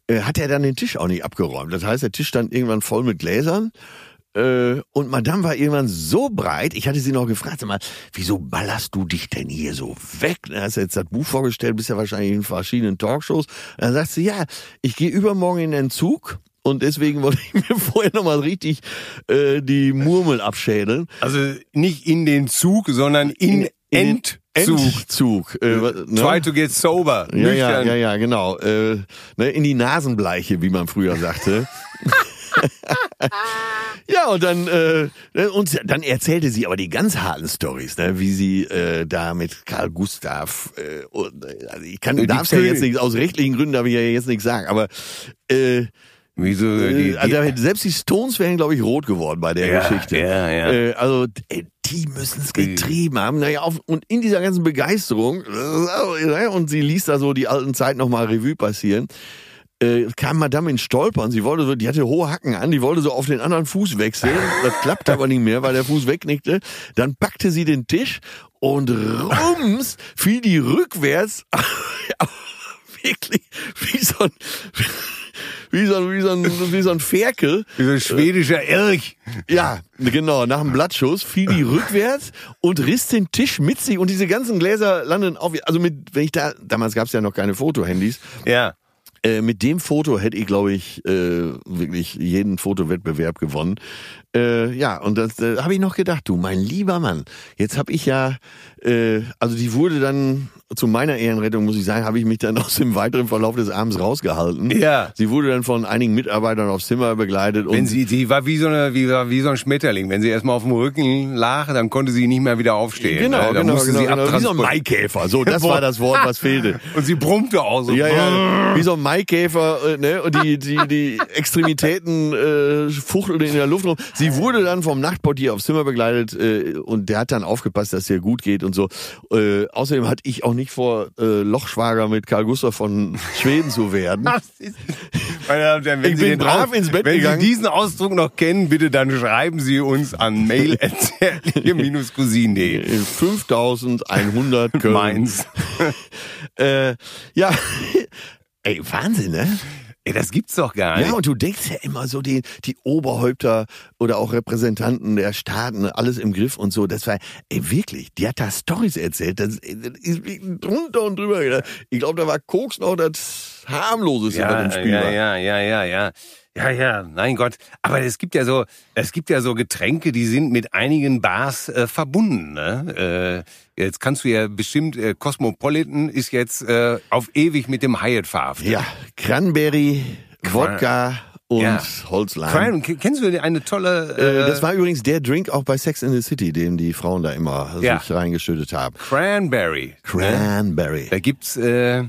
äh, hat er dann den Tisch auch nicht abgeräumt. Das heißt, der Tisch stand irgendwann voll mit Gläsern. Äh, und Madame war irgendwann so breit, ich hatte sie noch gefragt, sag mal, wieso ballerst du dich denn hier so weg? Du hast jetzt das Buch vorgestellt, bist ja wahrscheinlich in verschiedenen Talkshows. Und dann sagt sie, ja, ich gehe übermorgen in den Zug und deswegen wollte ich mir (laughs) vorher nochmal richtig äh, die Murmel abschädeln.
Also nicht in den Zug, sondern in,
In- den Endzug. Äh, ne?
Try to get sober.
Ja, ja, ja, ja, genau. Äh, ne, in die Nasenbleiche, wie man früher sagte. (laughs) ja, und dann äh, und dann erzählte sie aber die ganz harten Stories, ne, wie sie äh, da mit Karl Gustav äh, und, äh, also ich kann
Die
darf's ja jetzt nicht aus rechtlichen Gründen darf ich ja jetzt nichts sagen, aber äh,
Wieso? Die,
äh, also
die,
selbst die Stones wären glaube ich rot geworden bei der
Ja,
Geschichte.
ja, ja.
Äh, also äh, die müssen es getrieben haben. Naja, auf, und in dieser ganzen Begeisterung äh, und sie ließ da so die alten Zeiten nochmal Revue passieren äh, kam Madame in Stolpern. Sie wollte so, die hatte hohe Hacken an, die wollte so auf den anderen Fuß wechseln. (laughs) Das klappte aber nicht mehr, weil der Fuß wegnickte. Dann packte sie den Tisch und rums fiel die rückwärts (laughs) wirklich wie so ein wie so ein, wie so ein, wie so ein Ferkel.
wie so ein schwedischer Elch.
Ja, genau. Nach dem Blattschuss fiel die rückwärts und riss den Tisch mit sich und diese ganzen Gläser landen auf. Also mit, wenn ich da, damals gab es ja noch keine Fotohandys.
Ja.
Äh, mit dem Foto hätte ich, glaube ich, äh, wirklich jeden Fotowettbewerb gewonnen. Äh, ja, und das äh, habe ich noch gedacht, du, mein lieber Mann, jetzt habe ich ja, äh, also die wurde dann, zu meiner Ehrenrettung muss ich sagen, habe ich mich dann (laughs) aus dem weiteren Verlauf des Abends rausgehalten.
Ja.
Sie wurde dann von einigen Mitarbeitern aufs Zimmer begleitet.
Wenn sie, die war wie so eine, wie, wie so ein Schmetterling. Wenn sie erstmal auf dem Rücken lag, dann konnte sie nicht mehr wieder aufstehen.
Genau,
ne? Dann
genau,
musste
genau,
sie
genau. Wie so ein. Maikäfer. So, das war das Wort, was fehlte. (laughs)
Und sie brummte auch so.
Ja, ja, wie so ein Maikäfer, äh, ne? Und die, die, die Extremitäten äh, fuchtelten in der Luft rum. Sie wurde dann vom Nachtportier aufs Zimmer begleitet äh, und der hat dann aufgepasst, dass ihr gut geht und so. Äh, außerdem hatte ich auch nicht vor, äh, Lochschwager mit Karl Gustav von Schweden zu werden. (laughs)
Meine Damen und Herren, wenn
Ich
Sie
bin brav ins Bett
Wenn
gegangen.
Sie diesen Ausdruck noch kennen, bitte dann schreiben Sie uns an mail.cousine.de. (laughs)
5100 Köln.
Mainz. (laughs)
Äh, ja, ey, Wahnsinn, ne?
Ey, das gibt's doch gar nicht.
Ja, und du denkst ja immer so, die, die Oberhäupter oder auch Repräsentanten der Staaten, alles im Griff und so. Das war, ey, wirklich, die hat da Stories erzählt. Das, ist drunter und drüber. Ich glaube, da war Koks noch das harmloseste, was
ja,
im Spiel
ja,
war.
ja, ja, ja, ja. Ja, ja, mein Gott. Aber es gibt ja so, es gibt ja so Getränke, die sind mit einigen Bars äh, verbunden. Ne? Äh, jetzt kannst du ja bestimmt, äh, Cosmopolitan ist jetzt äh, auf ewig mit dem Hyatt verhaftet.
Ja, Cranberry, Wodka und
Ja.
Holzleim.
Cran kennst du eine tolle...
Äh,
Äh,
das war übrigens der Drink auch bei Sex in the City, den die Frauen da immer
Ja.
sich reingeschüttet haben.
Cranberry. Ne?
Cranberry.
Da gibt's... Äh,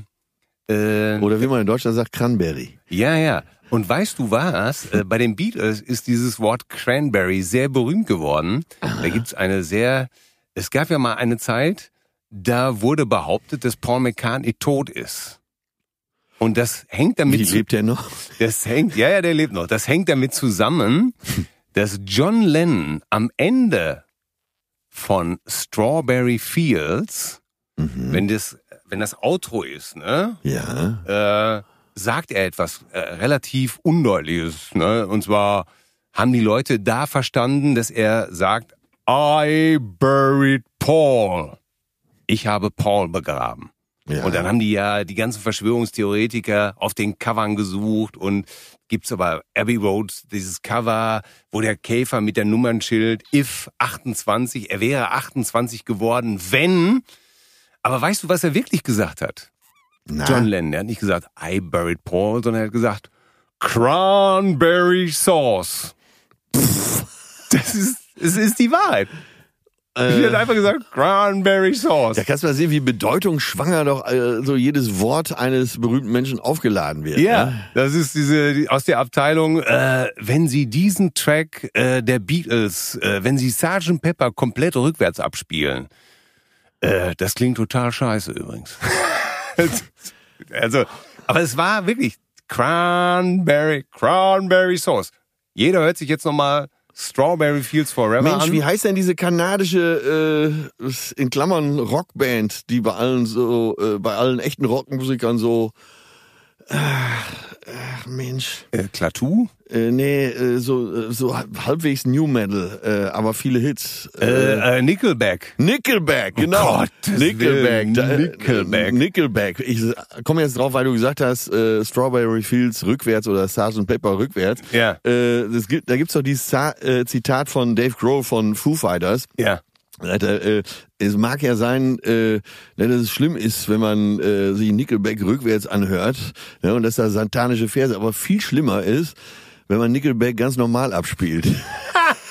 äh,
Oder wie man in Deutschland sagt, Cranberry.
Ja, ja. Und weißt du was? (laughs) Äh, bei den Beatles ist dieses Wort Cranberry sehr berühmt geworden. Da gibt's eine sehr, es gab ja mal eine Zeit, da wurde behauptet, dass Paul McCartney tot ist. Und das hängt damit
Wie lebt der noch?
das hängt, ja, ja, der lebt noch. Das hängt damit zusammen, (laughs) dass John Lennon am Ende von Strawberry Fields, wenn das, wenn das Outro ist, ne?
Ja.
äh, sagt er etwas äh, relativ Undeutliches. Ne? Und zwar haben die Leute da verstanden, dass er sagt, I buried Paul. Ich habe Paul begraben.
ja.
Und dann haben die ja die ganzen Verschwörungstheoretiker auf den Covern gesucht und gibt's aber Abbey Road, dieses Cover, wo der Käfer mit der Nummernschild if 28, er wäre 28 geworden, wenn. Aber weißt du, was er wirklich gesagt hat?
Na,
John Lennon, der hat nicht gesagt, I buried Paul, sondern er hat gesagt, Cranberry Sauce. Das ist, es ist die Wahrheit.
äh,
Er hat einfach gesagt, Cranberry Sauce.
Da kannst du mal sehen, wie bedeutungsschwanger doch äh, so jedes Wort eines berühmten Menschen aufgeladen wird.
Ja,
Ne?
das ist diese die, aus der Abteilung, äh, wenn Sie diesen Track äh, der Beatles, äh, wenn Sie Sgt. Pepper komplett rückwärts abspielen, äh, das klingt total scheiße übrigens. (laughs) also, aber es war wirklich Cranberry, Cranberry Sauce. Jeder hört sich jetzt nochmal Strawberry Fields Forever
Mensch,
an.
wie heißt denn diese kanadische, äh, in Klammern, Rockband, die bei allen so, äh, bei allen echten Rockmusikern so, ach, ach Mensch,
äh, Klaatu?
äh, nee, äh, so, äh, so halbwegs New Metal, äh, aber viele Hits.
Äh, äh, Nickelback.
Nickelback, genau.
Gottes
Nickelback. Äh,
Nickelback.
Nickelback. Ich komme jetzt drauf, weil du gesagt hast, äh, Strawberry Fields rückwärts oder Sgt. Pepper rückwärts.
Ja.
Äh, das gibt, da gibt's doch dieses äh, Zitat von Dave Grohl von Foo Fighters.
Ja.
Alter, äh, es mag ja sein, äh, dass es schlimm ist, wenn man äh, sich Nickelback rückwärts anhört ne, und dass da satanische Verse, aber viel schlimmer ist, wenn man Nickelback ganz normal abspielt. (laughs)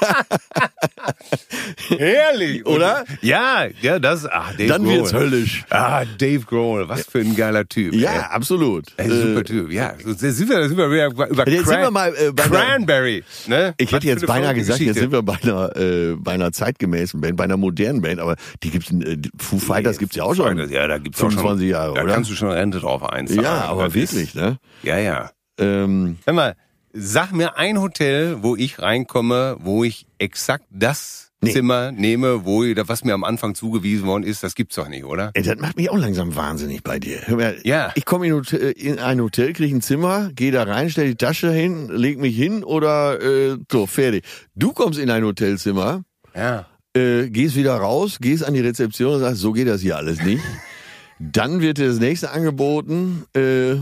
(laughs)
Herrlich, (laughs)
Oder?
Ja, ja, das, ach, Dave
Dann
Grohl.
wird's höllisch.
Ah, Dave Grohl, was für ein geiler Typ.
Ja,
ey.
absolut.
Ey, super
Äh,
Typ, ja. Jetzt sind wir, jetzt sind wir wieder über über
Jetzt sind
Cran
wir mal, äh, bei
Cranberry. Ne?
Ich
Was
hätte jetzt beinahe gesagt, jetzt
Geschichte.
sind wir bei einer, äh, bei einer zeitgemäßen Band, bei einer modernen Band, aber die gibt's, äh, Foo Fighters gibt's ja auch schon.
Ja, da gibt's auch
25
schon,
Jahre,
da
oder?
kannst du schon Rente drauf einzahlen.
ja, aber wirklich, ne?
ja, ja.
Ähm,
Hör mal, sag mir ein Hotel, wo ich reinkomme, wo ich exakt das
Nee.
Zimmer nehme, wo was mir am Anfang zugewiesen worden ist. Das gibt's doch nicht, oder?
ey, das macht mich auch langsam wahnsinnig bei dir.
Ja.
Ich komme in, in ein Hotel, kriege ein Zimmer, gehe da rein, stell die Tasche hin, leg mich hin oder äh, so, fertig. Du kommst in ein Hotelzimmer,
Ja.
äh, gehst wieder raus, gehst an die Rezeption und sagst, so geht das hier alles nicht. (laughs) dann wird dir das nächste angeboten. Äh,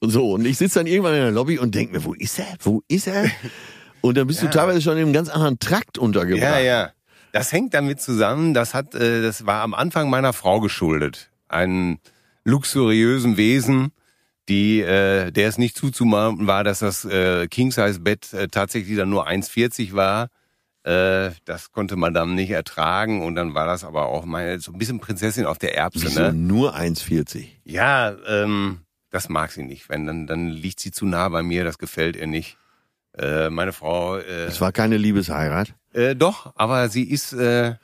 so, und ich sitze dann irgendwann in der Lobby und denk mir, wo ist er? Wo ist er? Und dann bist du (laughs) teilweise schon in einem ganz anderen Trakt untergebracht.
Ja, ja. Das hängt damit zusammen, das hat, äh, das war am Anfang meiner Frau geschuldet. Einen luxuriösen Wesen, die, äh, der es nicht zuzumachen war, dass das äh, King-Size-Bett äh, tatsächlich dann nur 1,40 war. Äh, das konnte man dann nicht ertragen und dann war das aber auch meine, so ein bisschen Prinzessin auf der Erbse,
Wieso
ne?
nur 1,40?
Ja, ähm, das mag sie nicht. Wenn, dann, dann liegt sie zu nah bei mir, das gefällt ihr nicht. Äh, meine Frau, äh,
Es war keine Liebesheirat.
äh, doch, aber sie ist, äh,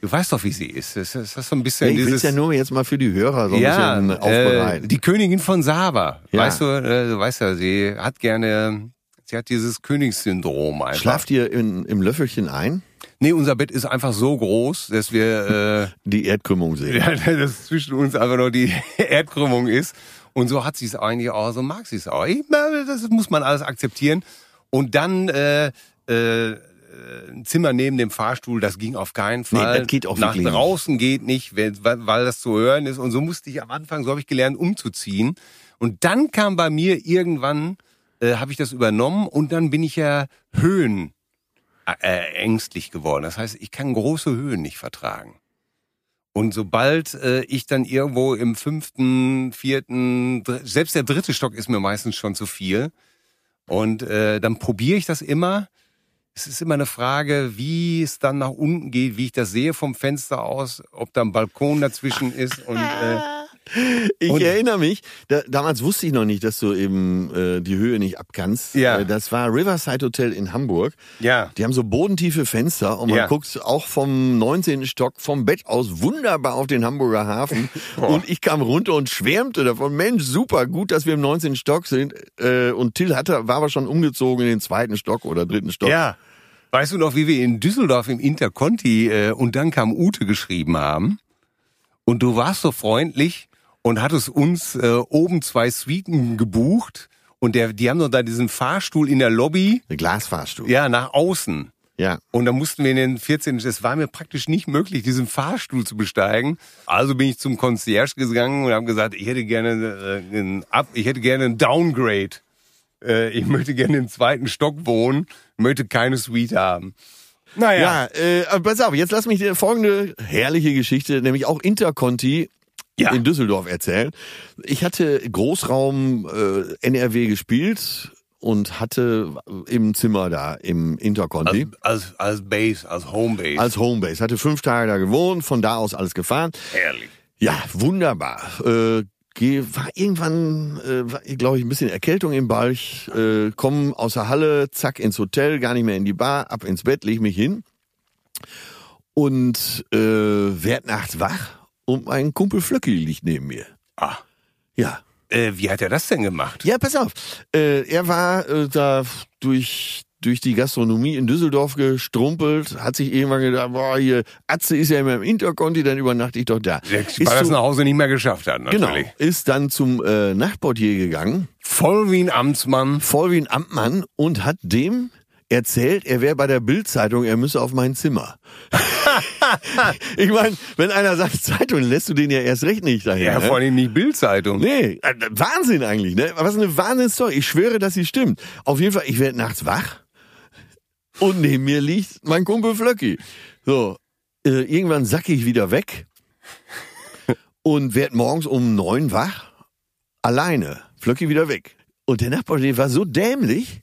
du weißt doch, wie sie ist. Es ist, das ist so ein bisschen
ich will es ja nur jetzt mal für die Hörer so ein
ja,
bisschen aufbereiten.
äh, die Königin von Saba.
Ja.
Weißt du, äh, du weißt ja, sie hat gerne, sie hat dieses Königssyndrom einfach.
Schlaft ihr in, im Löffelchen ein?
Nee, unser Bett ist einfach so groß, dass wir,
Die Erdkrümmung
äh,
sehen.
ja, (laughs) dass zwischen uns einfach nur die (laughs) Erdkrümmung ist. Und so hat sie es eigentlich auch, so mag sie es auch. Ich, das muss man alles akzeptieren. Und dann äh, äh, ein Zimmer neben dem Fahrstuhl, das ging auf keinen
Nee,
Fall.
das geht auch
Nach
wirklich nicht.
draußen geht nicht, weil weil das zu hören ist. Und so musste ich am Anfang, so habe ich gelernt, umzuziehen. Und dann kam bei mir irgendwann, äh, habe ich das übernommen und dann bin ich ja Höhen äh, ängstlich geworden. Das heißt, ich kann große Höhen nicht vertragen. Und sobald äh, ich dann irgendwo im fünften, vierten, selbst der dritte Stock ist mir meistens schon zu viel. Und äh, dann probiere ich das immer. Es ist immer eine Frage, wie es dann nach unten geht, wie ich das sehe vom Fenster aus, ob da ein Balkon dazwischen ist und äh,
Ich
Und-
erinnere mich, da, damals wusste ich noch nicht, dass du eben äh, die Höhe nicht abkannst.
Ja.
Äh, das war Riverside Hotel in Hamburg.
ja.
Die haben so bodentiefe Fenster und man
Ja.
guckt auch vom 19. Stock vom Bett aus wunderbar auf den Hamburger Hafen. (laughs) und ich kam runter und schwärmte davon. Mensch, super, gut, dass wir im 19. Stock sind. Äh, und Till hatte, war aber schon umgezogen in den zweiten Stock oder dritten Stock.
Ja. Weißt du noch, wie wir in Düsseldorf im Interconti äh, und dann kam Ute geschrieben haben? Und du warst so freundlich und hattest uns äh, oben zwei Suiten gebucht und der, die haben doch da diesen Fahrstuhl in der Lobby,
Eine Glasfahrstuhl.
ja, nach außen.
ja.
Und da mussten wir in den 14. Es war mir praktisch nicht möglich, diesen Fahrstuhl zu besteigen. Also bin ich zum Concierge gegangen und habe gesagt, ich hätte gerne äh, ein Up, ich hätte gerne ein Downgrade. Äh, ich möchte gerne im zweiten Stock wohnen, möchte keine Suite haben. Naja.
Ja, äh, aber pass auf, jetzt lass mich dir folgende herrliche Geschichte, nämlich auch Interconti
Ja.
in Düsseldorf erzählen. Ich hatte Großraum äh, NRW gespielt und hatte im Zimmer da im Interconti.
Als, als, als Base, als Homebase.
als Homebase. Hatte fünf Tage da gewohnt, von da aus alles gefahren.
Herrlich.
Ja, wunderbar. Äh, geh, war irgendwann, äh, glaube ich, ein bisschen Erkältung im Bauch. Äh, komm aus der Halle, zack ins Hotel, gar nicht mehr in die Bar, ab ins Bett, leg mich hin und äh, werd nachts wach und mein Kumpel Flöcki liegt neben mir.
Ah.
Ja.
Äh, wie hat er das denn gemacht?
Ja, pass auf. Äh, er war äh, da durch durch die Gastronomie in Düsseldorf gestrumpelt, hat sich irgendwann gedacht, boah, hier, Atze ist ja immer im Interconti, dann übernachte ich doch da.
Der,
Ist
weil er es nach Hause nicht mehr geschafft hat,
Genau,
natürlich.
ist dann zum äh, Nachtportier gegangen,
Voll wie ein Amtsmann.
voll wie ein Amtmann und hat dem erzählt, er wäre bei der Bildzeitung, er müsse auf mein Zimmer. (laughs) ich meine, wenn einer sagt Zeitung, lässt du den ja erst recht nicht dahin.
Ja,
ne?
vor allem nicht Bildzeitung.
Nee, äh, Wahnsinn eigentlich, ne? Was eine Wahnsinnsstory. Ich schwöre, dass sie stimmt. Auf jeden Fall, ich werde nachts wach und neben mir liegt mein Kumpel Flöcki. So. Äh, irgendwann sacke ich wieder weg und werd morgens um neun wach. Alleine. Flöcki wieder weg. Und der Nachtportier war so dämlich,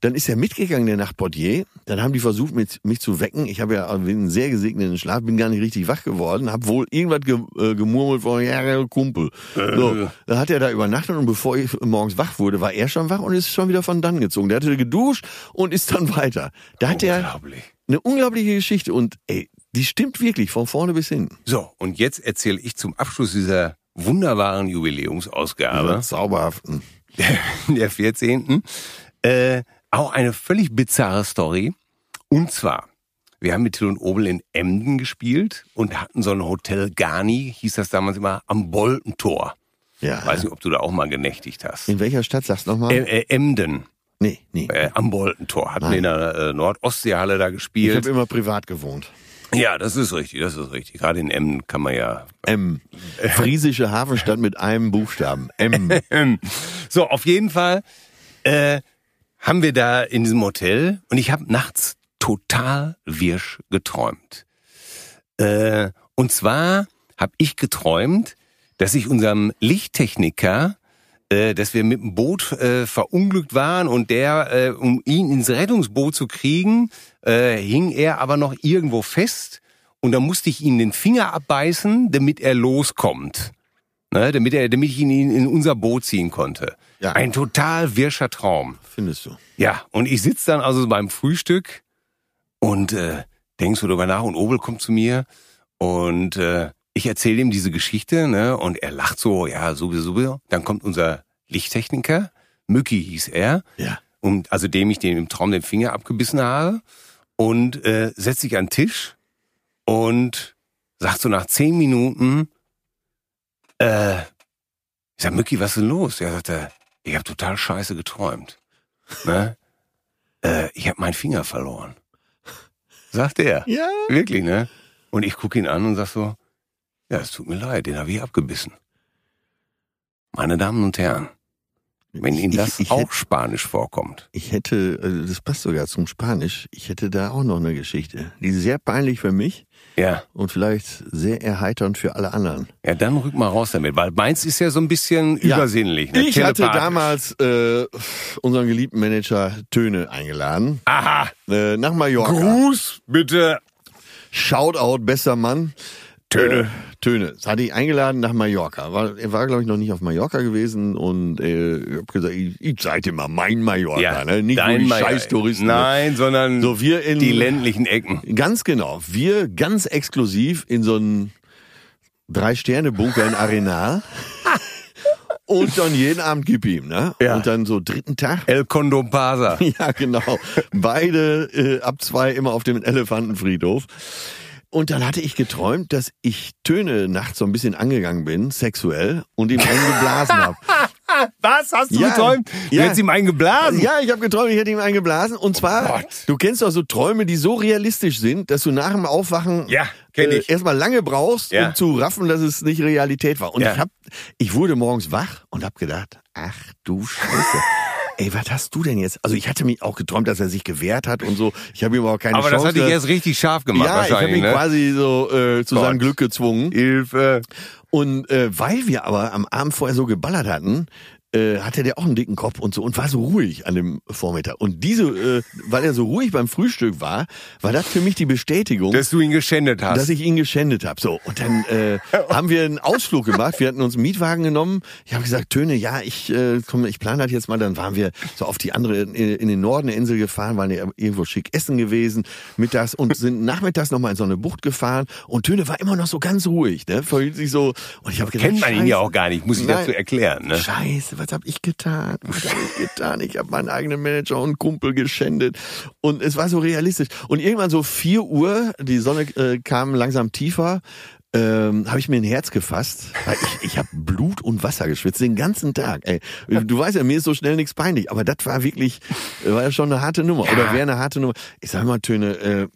dann ist er mitgegangen, der Nachtportier. Dann haben die versucht, mich, mich zu wecken. Ich habe ja einen sehr gesegneten Schlaf, bin gar nicht richtig wach geworden, habe wohl irgendwas ge, äh, gemurmelt von, ja, der Kumpel. So, dann hat er da übernachtet und bevor ich morgens wach wurde, war er schon wach und ist schon wieder von dann gezogen. Der hatte geduscht und ist dann weiter. Da hat er eine unglaubliche Geschichte und ey, die stimmt wirklich von vorne bis hinten.
So, und jetzt erzähle ich zum Abschluss dieser wunderbaren Jubiläumsausgabe
Zauberhaften. (laughs)
der 14. Äh, auch eine völlig bizarre Story. Und zwar, wir haben mit Till und Obel in Emden gespielt und hatten so ein Hotel Garni, hieß das damals immer, am Boltentor.
Ja.
Weiß nicht, ob du da auch mal genächtigt hast.
In welcher Stadt sagst du nochmal?
Äh, äh, Emden,
nee, nee.
äh, am Boltentor. Hatten
Nein.
in der äh, Nordostseehalle da
ich
gespielt.
habe immer privat gewohnt.
Ja, das ist richtig, das ist richtig. Gerade in Emden kann man ja
M. Friesische Hafenstadt mit einem Buchstaben. M. (laughs)
So, auf jeden Fall äh, haben wir da in diesem Hotel und ich habe nachts total wirsch geträumt. Äh, und zwar habe ich geträumt, dass ich unserem Lichttechniker, äh, dass wir mit dem Boot äh, verunglückt waren und der, äh, um ihn ins Rettungsboot zu kriegen, äh, hing er aber noch irgendwo fest und da musste ich ihm den Finger abbeißen, damit er loskommt. Ne, damit, er, damit ich ihn in, in unser Boot ziehen konnte.
Ja.
Ein total wirscher Traum.
Findest du?
Ja, und ich sitz dann also beim Frühstück und äh, denk so drüber nach und Obel kommt zu mir und äh, ich erzähle ihm diese Geschichte ne, und er lacht so, ja, sowieso. Dann kommt unser Lichttechniker, Mücki hieß er,
Ja.
und also dem ich den im Traum den Finger abgebissen habe und äh, setzt sich an den Tisch und sagt so nach zehn Minuten, äh, ich sag, Mücki, was ist denn los? Er sagte, ich habe total scheiße geträumt. Ne? (laughs) äh, ich habe meinen Finger verloren. Sagt er.
Ja.
Wirklich, ne? Und ich gucke ihn an und sag so, ja, es tut mir leid, den habe ich abgebissen. Meine Damen und Herren, wenn Ihnen
Ich-
das
ich
auch
hätte-
Spanisch vorkommt,
Ich hätte, also das passt sogar zum Spanisch, ich hätte da auch noch eine Geschichte. Die ist sehr peinlich für mich
ja,
und vielleicht sehr erheiternd für alle anderen.
ja, dann rück mal raus damit, weil meins ist ja so ein bisschen
Ja.
übersinnlich. Ne?
Ich hatte damals äh, unseren geliebten Manager Töne eingeladen.
Aha,
Äh, nach Mallorca.
Gruß, bitte.
Shoutout, bester Mann.
Töne.
Äh, Töne. Das hatte ich eingeladen nach Mallorca. War, er war, glaube ich, noch nicht auf Mallorca gewesen und äh, ich hab gesagt, ich, ich zeig dir mal mein Mallorca,
Ja,
ne? Nicht nur die
Meier.
scheiß Touristen.
Nein, sondern
So, wir in
die ländlichen Ecken.
Ganz genau. Wir ganz exklusiv in so einen Drei-Sterne-Bunker in Arenal. (laughs) Und dann jeden Abend gib ihm, ne?
Ja.
Und dann so dritten Tag.
El Condompasa. (laughs)
Ja, genau. Beide äh, ab zwei immer auf dem Elefantenfriedhof. Und dann hatte ich geträumt, dass ich Töne nachts so ein bisschen angegangen bin, sexuell, und ihm einen geblasen habe. (laughs)
Was hast du
Ja,
geträumt? Du
ja.
hättest ihm einen geblasen.
Ja, ich habe geträumt, ich hätte ihm einen geblasen. Und zwar,
Gott.
du kennst doch so Träume, die so realistisch sind, dass du nach dem Aufwachen
Ja, ich.
erstmal lange brauchst,
Ja.
um zu raffen, dass es nicht Realität war. Und ich hab, ich wurde morgens wach und hab gedacht, ach du Scheiße. Ey, was hast du denn jetzt? Also ich hatte mich auch geträumt, dass er sich gewehrt hat und so. Ich habe ihm aber keine
Aber das
Chance.
hat dich erst richtig scharf gemacht
ja, ich habe ihn
ne?
quasi so äh, zu
Gott.
seinem Glück gezwungen.
Hilfe.
Und äh, weil wir aber am Abend vorher so geballert hatten, äh, hatte der auch einen dicken Kopf und so und war so ruhig an dem Vormittag. Und diese, äh, weil er so ruhig beim Frühstück war, war das für mich die Bestätigung,
Dass du ihn geschändet hast.
dass ich ihn geschändet habe. So und dann äh, (laughs) haben wir einen Ausflug gemacht. Wir hatten uns einen Mietwagen genommen. Ich habe gesagt, Töne, ja, ich äh, komm, ich plane das jetzt mal. Dann waren wir so auf die andere in, in den Norden der Insel gefahren, waren ja irgendwo schick essen gewesen mittags und sind nachmittags noch mal in so eine Bucht gefahren. Und Töne war immer noch so ganz ruhig, ne, verhielt sich so. Und ich habe gedacht,
Kennt man ihn ja auch gar nicht, muss ich
Nein.
dazu erklären. Ne?
Scheiße, was hab ich getan? (laughs) Was hab ich getan? Ich habe meinen eigenen Manager und Kumpel geschändet. Und es war so realistisch. Und irgendwann so vier Uhr, die Sonne äh, kam langsam tiefer, ähm, habe ich mir ein Herz gefasst. Ich, ich habe Blut und Wasser geschwitzt den ganzen Tag. Ey, du weißt ja, mir ist so schnell nichts peinlich, aber das war wirklich, war ja schon eine harte Nummer. Oder wäre eine harte Nummer. Ich sag mal, Töne, äh,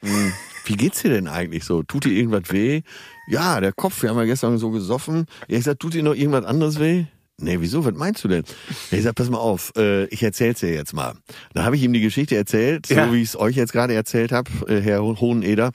mh, wie geht's dir denn eigentlich so? Tut dir irgendwas weh? Ja, der Kopf, wir haben ja gestern so gesoffen. Ja, ich sag, tut dir noch irgendwas anderes weh? Nee, wieso? Was meinst du denn? Ja, Ich sag, pass mal auf, äh, ich erzähl's dir jetzt mal. Da habe ich ihm die Geschichte erzählt,
Ja.
so wie ich es euch jetzt gerade erzählt habe, äh, Herr Hoheneder.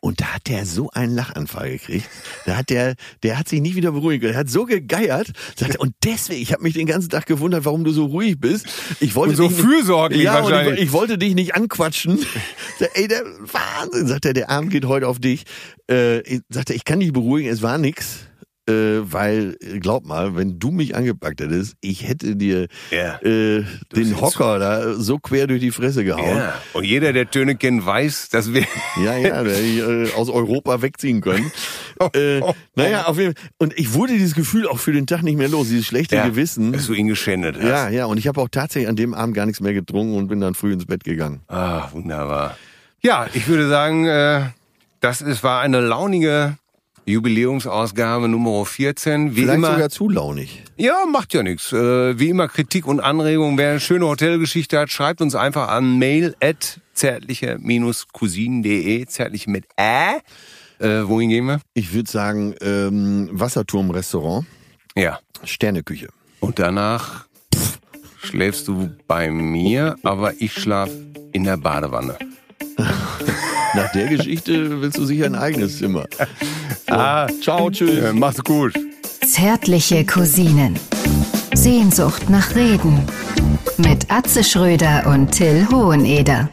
Und da hat der so einen Lachanfall gekriegt. Da hat der, der hat sich nicht wieder beruhigen können. Er hat so gegeiert. Sagte, und deswegen, ich habe mich den ganzen Tag gewundert, warum du so ruhig bist. Ich wollte
Und so
dich nicht-
fürsorglich
ja, und
wahrscheinlich.
ich, ich wollte dich nicht anquatschen. (laughs) Sag, Ey, der Wahnsinn, sagt er, der Arm geht heute auf dich. Äh, ich- sagt er, ich kann dich beruhigen, es war nix. Äh, weil, äh, glaub mal, wenn du mich angepackt hättest, ich hätte dir
Ja.
äh, den Hocker da so quer durch die Fresse gehauen.
Ja. Und jeder, der Töne kennt, weiß, dass wir.
Ja, ja, (laughs) der ich, äh, aus Europa wegziehen können. äh, naja, auf jeden Fall. Und ich wurde dieses Gefühl auch für den Tag nicht mehr los, dieses schlechte
Ja,
Gewissen.
Dass du ihn geschändet hast.
Ja, ja, und ich habe auch tatsächlich an dem Abend gar nichts mehr getrunken und bin dann früh ins Bett gegangen.
Ah, wunderbar. Ja, ich würde sagen, äh, das ist, war eine launige Jubiläumsausgabe Nummer 14. Wie
Vielleicht
immer,
sogar zu launig.
ja, macht ja nichts. Äh, wie immer Kritik und Anregungen. Wer eine schöne Hotelgeschichte hat, schreibt uns einfach an mail at zärtliche-cousinen.de, zärtliche mit Ä. Äh, wohin gehen wir?
Ich würde sagen, ähm, Wasserturm-Restaurant,
Ja.
Sterneküche.
Und danach pff, schläfst du bei mir, aber ich schlaf in der Badewanne.
Nach der Geschichte willst du sicher ein eigenes Zimmer. (laughs)
Ah,
Ciao, tschüss.
äh, mach's gut.
Zärtliche Cousinen. Sehnsucht nach Reden. Mit Atze Schröder und Till Hoheneder.